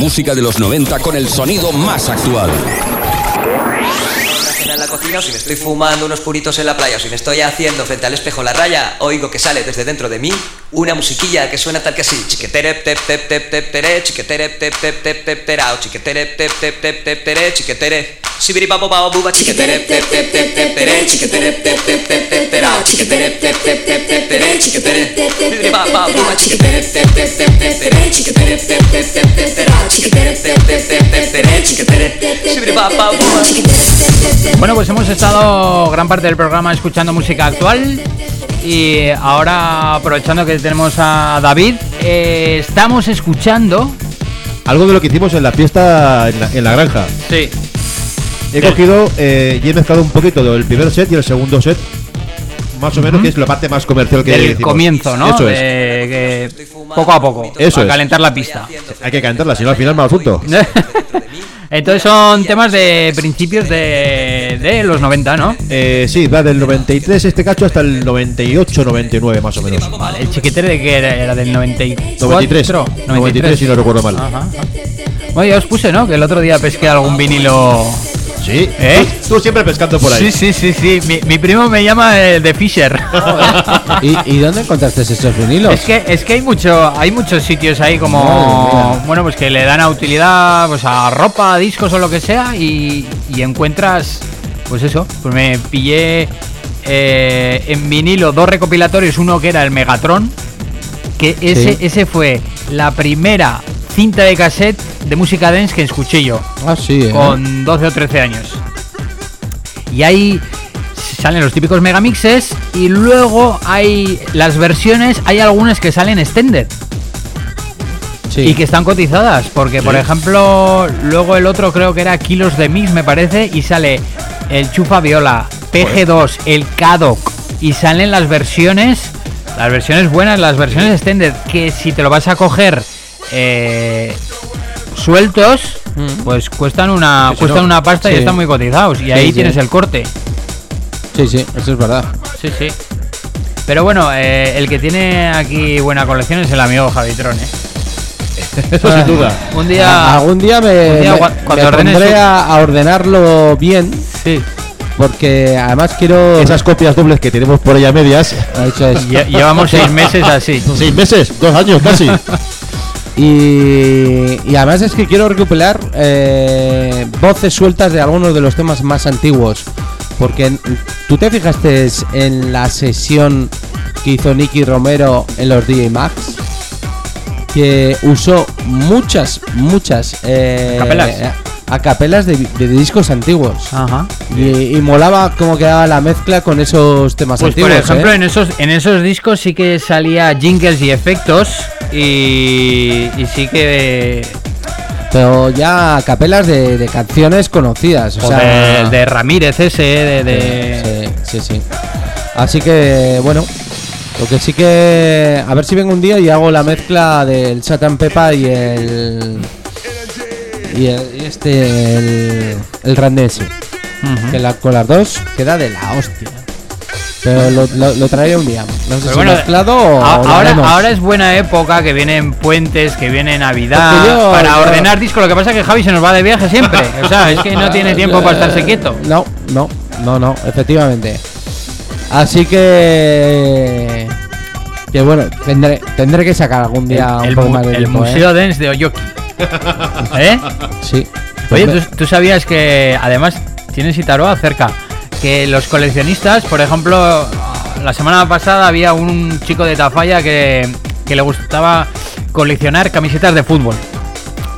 S4: Música de los 90 con el sonido más actual.
S13: Si me estoy fumando unos puritos en la playa o si me estoy haciendo frente al espejo la raya, oigo que sale desde dentro de mí una musiquilla que suena tal que así. Chiquetere tep tep tep tep tere, chiquetere tep tep tep tep terao, chiquetere tep tep tep tep tere, chiquetere. Babo bao buba chiquetere tep tep tep tep tere, chiquetere tep tep tep tep terao, chiquetere tep tep tep tep tere, chiquetere. Sibiri babo buba chiquetere tep tep tep tep tere, chiquetere tep tep tep tep terao, chiquetere tep tep tep tep tere, chiquetere. Sibiri babo buba
S6: Bueno, pues hemos estado gran parte del programa escuchando música actual y ahora aprovechando que tenemos a David, eh, estamos escuchando...
S10: Algo de lo que hicimos en la fiesta en la, en la granja.
S6: Sí.
S10: He cogido eh, y he mezclado un poquito del primer set y el segundo set. Más o menos, que es la parte más comercial que
S6: del
S10: hicimos.
S6: comienzo, ¿no?
S10: Eso es.
S6: De que poco a poco.
S10: Eso
S6: a
S10: es.
S6: calentar la pista.
S10: Hay que cantarla, si no al final mal asunto. (laughs)
S6: Entonces son temas de principios de, de los 90, ¿no?
S10: Eh, sí, va del 93 este cacho hasta el 98, 99 más o menos.
S6: Vale, el chiquetere de que era, era del 94.
S10: 93, 93 si no recuerdo mal.
S6: Ajá. Bueno, ya os puse, ¿no? Que el otro día pesqué algún vinilo.
S10: Sí,
S6: ¿Eh?
S10: Tú, tú siempre pescando por ahí.
S6: Sí, sí, sí, sí. Mi, mi primo me llama eh, de Fisher. (laughs)
S9: ¿Y, y dónde encontraste estos vinilos?
S6: Es que, es que hay mucho, hay muchos sitios ahí como bueno pues que le dan a utilidad pues a ropa, a discos o lo que sea y, y encuentras pues eso, pues me pillé eh, en vinilo dos recopilatorios, uno que era el Megatron, que ese,
S9: Sí.
S6: ese fue la primera cinta de cassette de música dance que escuché yo.
S9: Ah, sí, ¿eh?
S6: Con 12 o 13 años. Y ahí salen los típicos megamixes y luego hay las versiones, hay algunas que salen extended.
S9: Sí.
S6: Y que están cotizadas, porque por ejemplo, luego el otro creo que era Kilos de Mix, me parece, y sale el Chufa Viola, PG2, el Kadok, y salen las versiones, las versiones buenas, las versiones extended, que si te lo vas a coger eh, sueltos, pues cuestan una,
S9: Sí,
S6: cuestan
S9: no.
S6: una pasta y están muy cotizados, y
S9: Sí,
S6: ahí
S9: sí.
S6: tienes el corte.
S9: Sí, sí, eso es verdad.
S6: Sí, sí. Pero bueno, eh, el que tiene aquí buena colección es el amigo Javitron, ¿eh?
S10: Eso sin duda. (laughs)
S6: Un día.
S9: Algún día me,
S6: un día
S9: me pondré a, a ordenarlo bien.
S6: Sí.
S9: Porque además quiero.
S10: Esas copias dobles que tenemos por ahí a medias.
S9: Eso es.
S6: Lle- llevamos seis meses así.
S10: Seis meses, dos años casi. (laughs)
S9: Y, y además es que quiero recuperar eh, voces sueltas de algunos de los temas más antiguos. Porque tú te fijaste en la sesión que hizo Nicky Romero en los DJ Max. Que usó muchas, muchas eh,
S6: Capelas.
S9: A capelas de, de discos antiguos.
S6: Ajá.
S9: Y, y molaba cómo quedaba la mezcla con esos temas
S6: Pues por
S9: antiguos.
S6: ejemplo,
S9: ¿eh?
S6: en esos en esos discos sí que salía jingles y efectos y, y sí que
S9: Pero ya capelas de, de canciones conocidas. O
S6: o
S9: sea,
S6: de, de Ramírez ese de, de-
S9: Sí, sí, sí. Así que, bueno, lo que sí que. A ver si vengo un día y hago la mezcla del Satan Pepa y el. Y, el- y este, el, el Randense. Que la, con las dos queda de la hostia. Pero lo, lo, lo traeré un día. No sé
S6: Pero
S9: si
S6: bueno,
S9: mezclado o.
S6: a-
S9: o lo
S6: ahora, ahora es buena época, que vienen puentes, que viene Navidad,
S9: yo-
S6: para
S9: yo-
S6: ordenar discos. Lo que pasa es que Javi se nos va de viaje siempre. (laughs) O sea, es que no tiene tiempo para estarse quieto.
S9: No, no, no, no, efectivamente. Así que. Que bueno, tendré, tendré que sacar algún día
S6: el,
S9: un poco más de
S6: el
S9: tiempo, ¿eh?
S6: Museo Dance de Oyoki. (laughs) ¿Eh?
S9: Sí.
S6: Oye, ¿tú, tú sabías que además tienes Itaroa cerca? Que los coleccionistas, por ejemplo, la semana pasada había un chico de Tafalla que, que le gustaba coleccionar camisetas de fútbol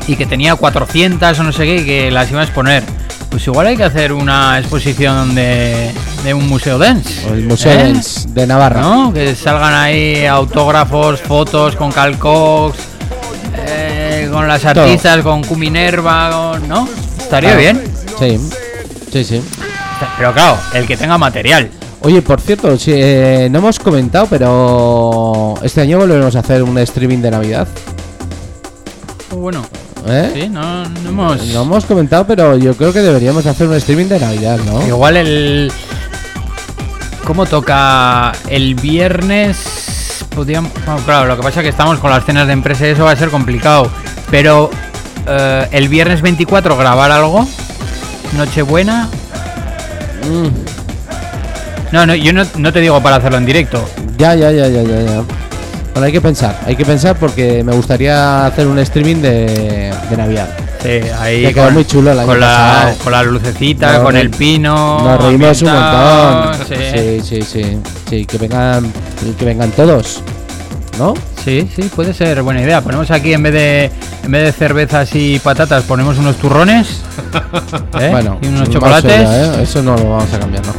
S6: y que tenía 400 o no sé qué y que las iba a exponer. Pues igual hay que hacer una exposición de, de un museo dance.
S9: El Museo
S6: ¿eh?
S9: Dance de Navarra.
S6: ¿No? Que salgan ahí autógrafos, fotos con Calcox, eh, con las
S9: Todo.
S6: artistas, con Cuminerva, ¿no? Estaría
S9: Claro.
S6: bien.
S9: Sí, sí, sí.
S6: Pero claro, el que tenga material.
S9: Oye, por cierto, sí, eh, no hemos comentado, pero este año volveremos a hacer un streaming de Navidad.
S6: Oh, Bueno,
S9: ¿Eh?
S6: sí, no, no hemos...
S9: No hemos comentado, pero yo creo que deberíamos hacer un streaming de Navidad, ¿no?
S6: Igual el... ¿Cómo toca el viernes? Podríamos... bueno, claro, lo que pasa es que estamos con las cenas de empresa y eso va a ser complicado. Pero eh, el viernes 24 grabar algo. Nochebuena.
S9: Mm.
S6: No, no, yo no, no te digo para hacerlo en directo.
S9: Ya, ya, ya, ya, ya, ya. Bueno, hay que pensar, hay que pensar porque me gustaría hacer un streaming de, de Navidad.
S6: Sí, ahí
S9: Me quedó
S6: con-
S9: muy chulo año
S6: con la, con la lucecita,
S9: Nos
S6: con el pino.
S9: Nos reímos un montón.
S6: sí.
S9: Sí, sí, sí. Sí, que vengan, que vengan todos. ¿No?
S6: Sí, sí, puede ser buena idea. Ponemos aquí en vez de en vez de cervezas y patatas, ponemos unos turrones. (laughs) ¿eh?
S9: Bueno,
S6: y unos chocolates.
S9: allá, ¿eh? Eso no lo vamos a cambiar, ¿no?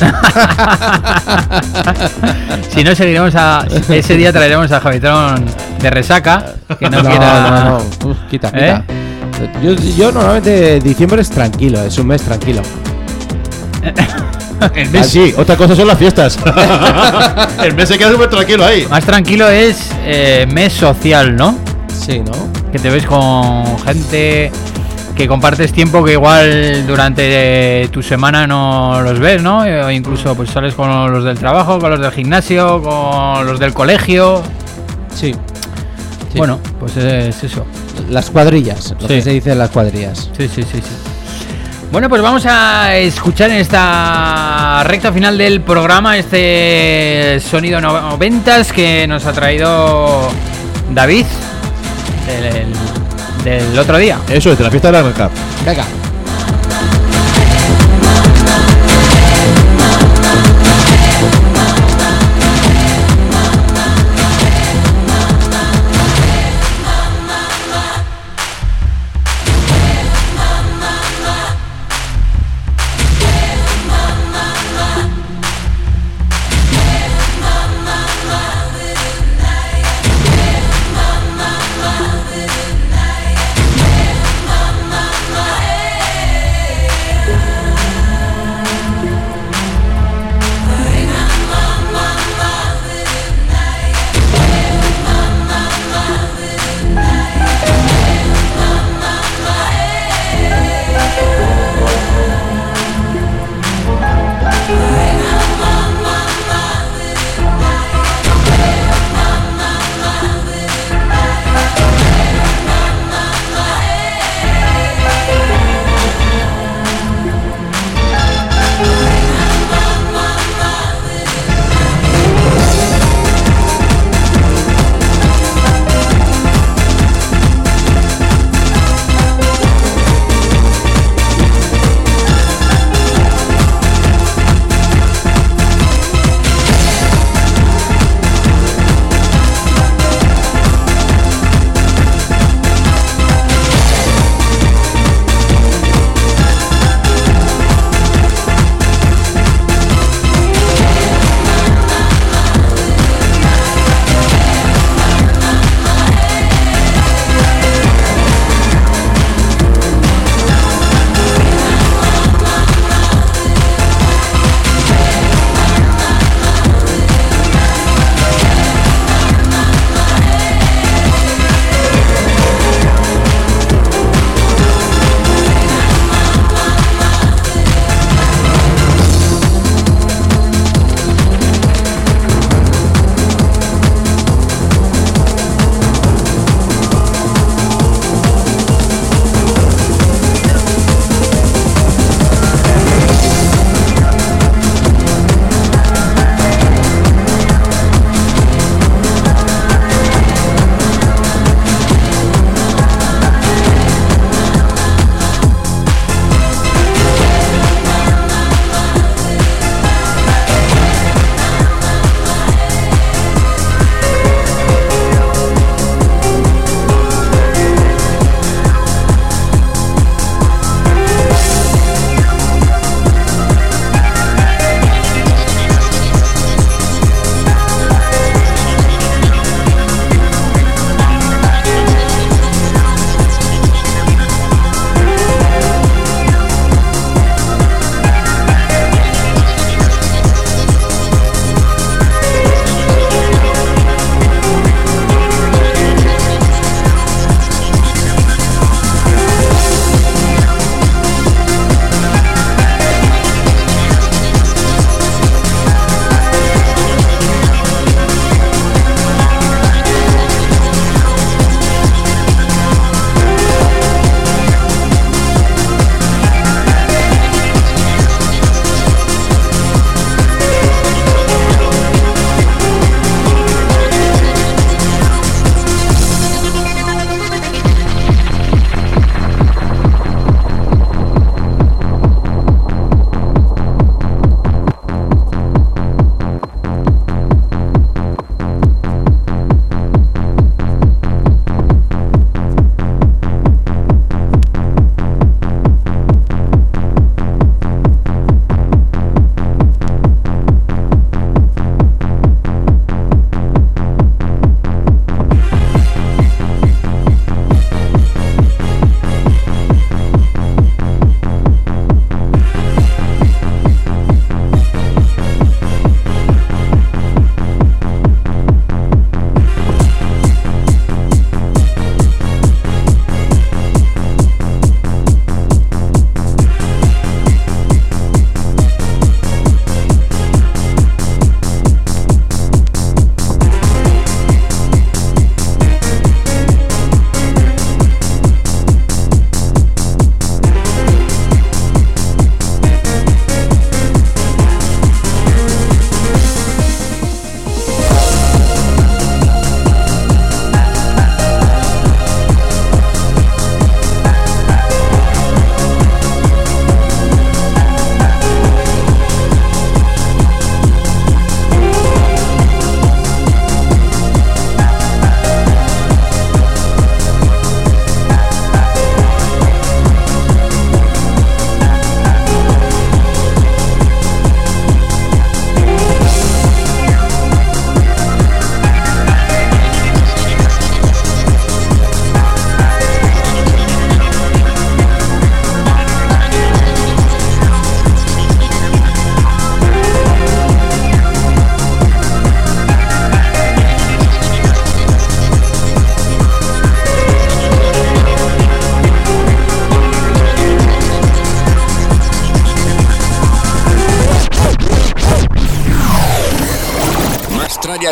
S9: (laughs)
S6: si no seguiremos a ese día traeremos a Javitrón de resaca que no, quiera
S9: no, no. Uf, quita,
S6: ¿Eh?
S9: quita. Yo, yo normalmente diciembre es tranquilo, es un mes tranquilo.
S10: El mes sí, otra cosa son las fiestas. (laughs) el mes se queda súper tranquilo ahí.
S6: Más tranquilo es eh, mes social, ¿no?
S9: Sí, ¿no?
S6: Que te ves con gente que compartes tiempo que igual durante tu semana no los ves, ¿no? Eh, O incluso pues sales con los del trabajo, con los del gimnasio, con los del colegio.
S9: Sí.
S6: Bueno, pues es eso.
S9: Las cuadrillas, lo
S6: Sí.
S9: que se dice en las cuadrillas.
S6: Sí, sí, sí, sí. Bueno, pues vamos a escuchar en esta recta final del programa este sonido noventas que nos ha traído David del, del otro día.
S10: Eso es, de la fiesta de la Gran
S9: Venga.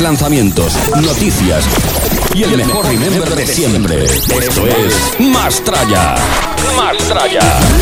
S4: Lanzamientos, noticias y el mejor remember de siempre. Esto es. Mastraya.
S3: When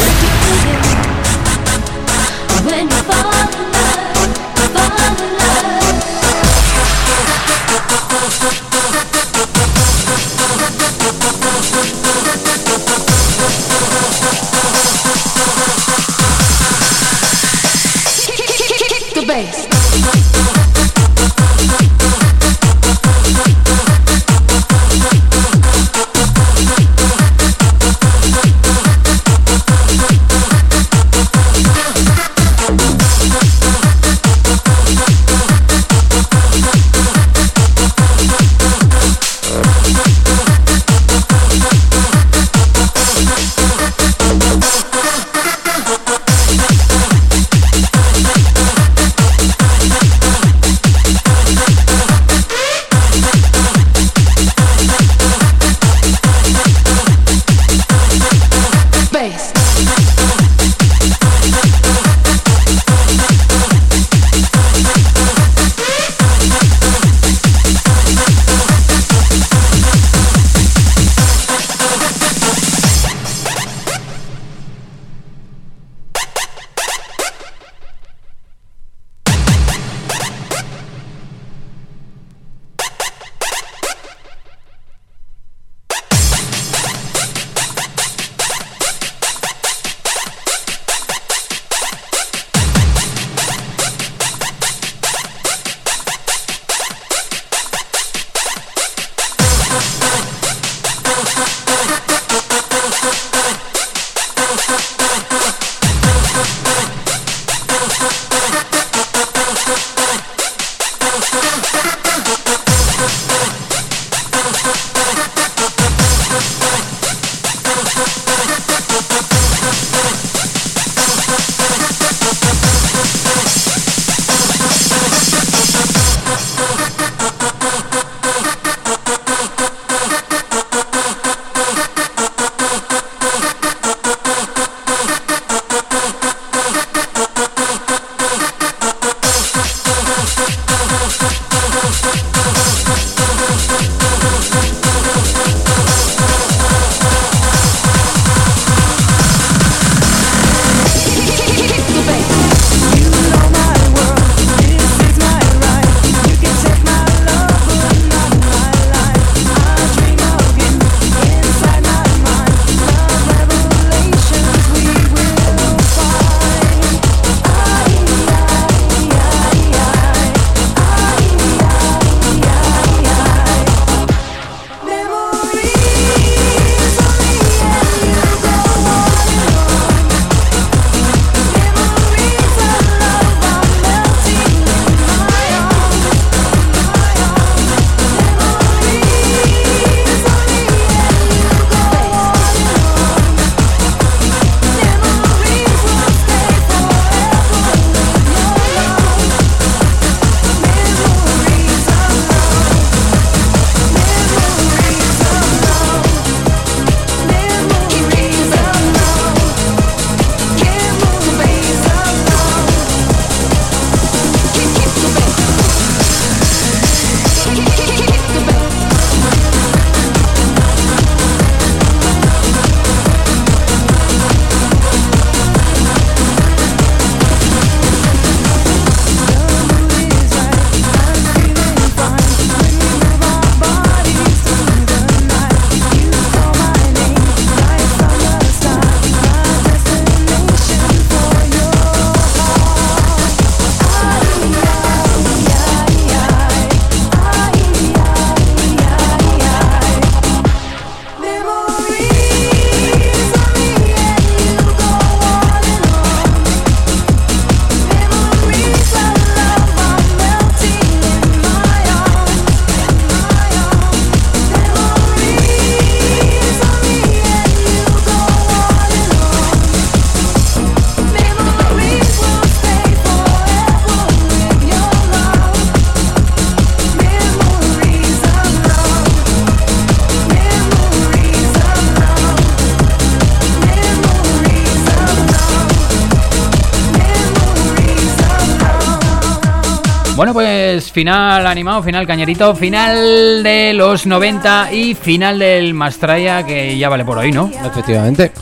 S6: pues final animado, final cañerito, final de los 90 y final del Mastraya que ya vale por hoy, ¿no?
S9: Efectivamente.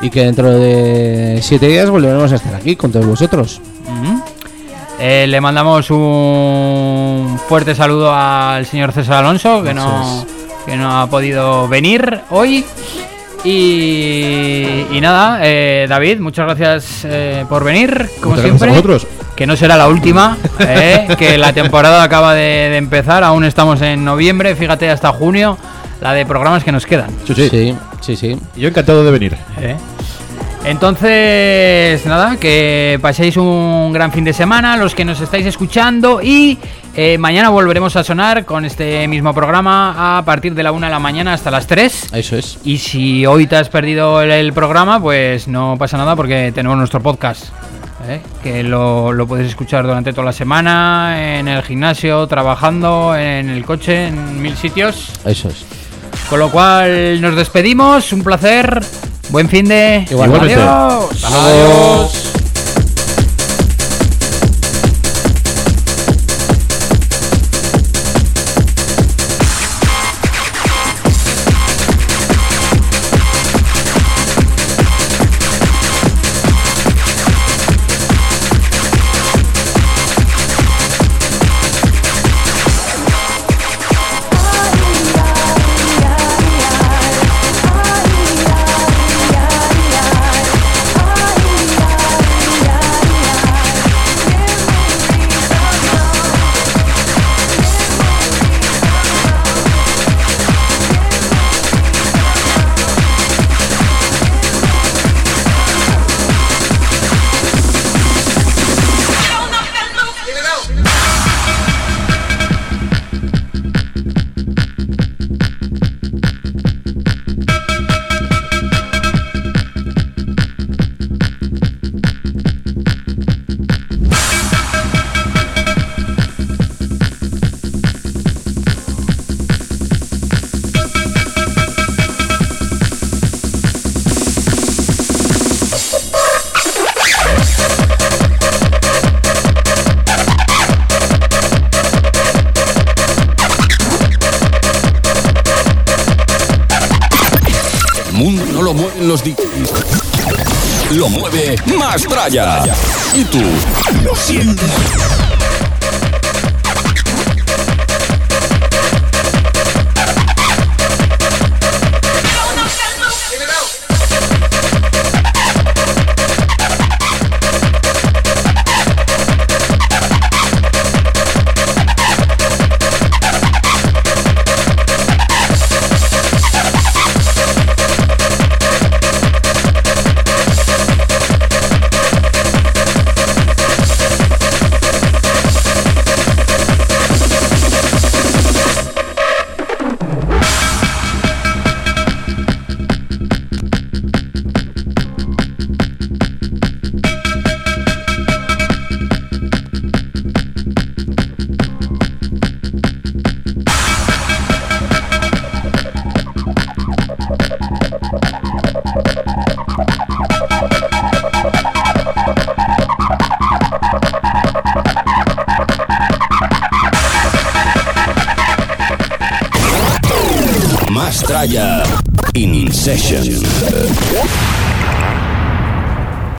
S9: Y que dentro de siete días volveremos a estar aquí con todos vosotros.
S6: Eh, le mandamos un fuerte saludo al señor César Alonso, que no, que no ha podido venir hoy. Y, y nada, eh, David, muchas gracias eh, por venir, como
S10: Muchas gracias
S6: siempre.
S10: a vosotros.
S6: Que no será la última, (laughs) eh, que la temporada acaba de, de empezar, aún estamos en noviembre, fíjate, hasta junio, la de programas que nos quedan.
S10: Sí,
S9: sí, sí. sí.
S10: Yo encantado de venir.
S6: ¿eh? Entonces, nada, que paséis un gran fin de semana, los que nos estáis escuchando, y eh, mañana volveremos a sonar con este mismo programa a partir de la 1 de la mañana hasta las 3.
S9: Eso es.
S6: Y si hoy te has perdido el, el programa, pues no pasa nada porque tenemos nuestro podcast. ¿Eh? Que lo, lo puedes escuchar durante toda la semana, en el gimnasio, trabajando, en el coche, en mil sitios.
S9: Eso es.
S6: Con lo cual nos despedimos, un placer, buen fin de...
S9: Igualmente.
S6: Adiós. Adiós.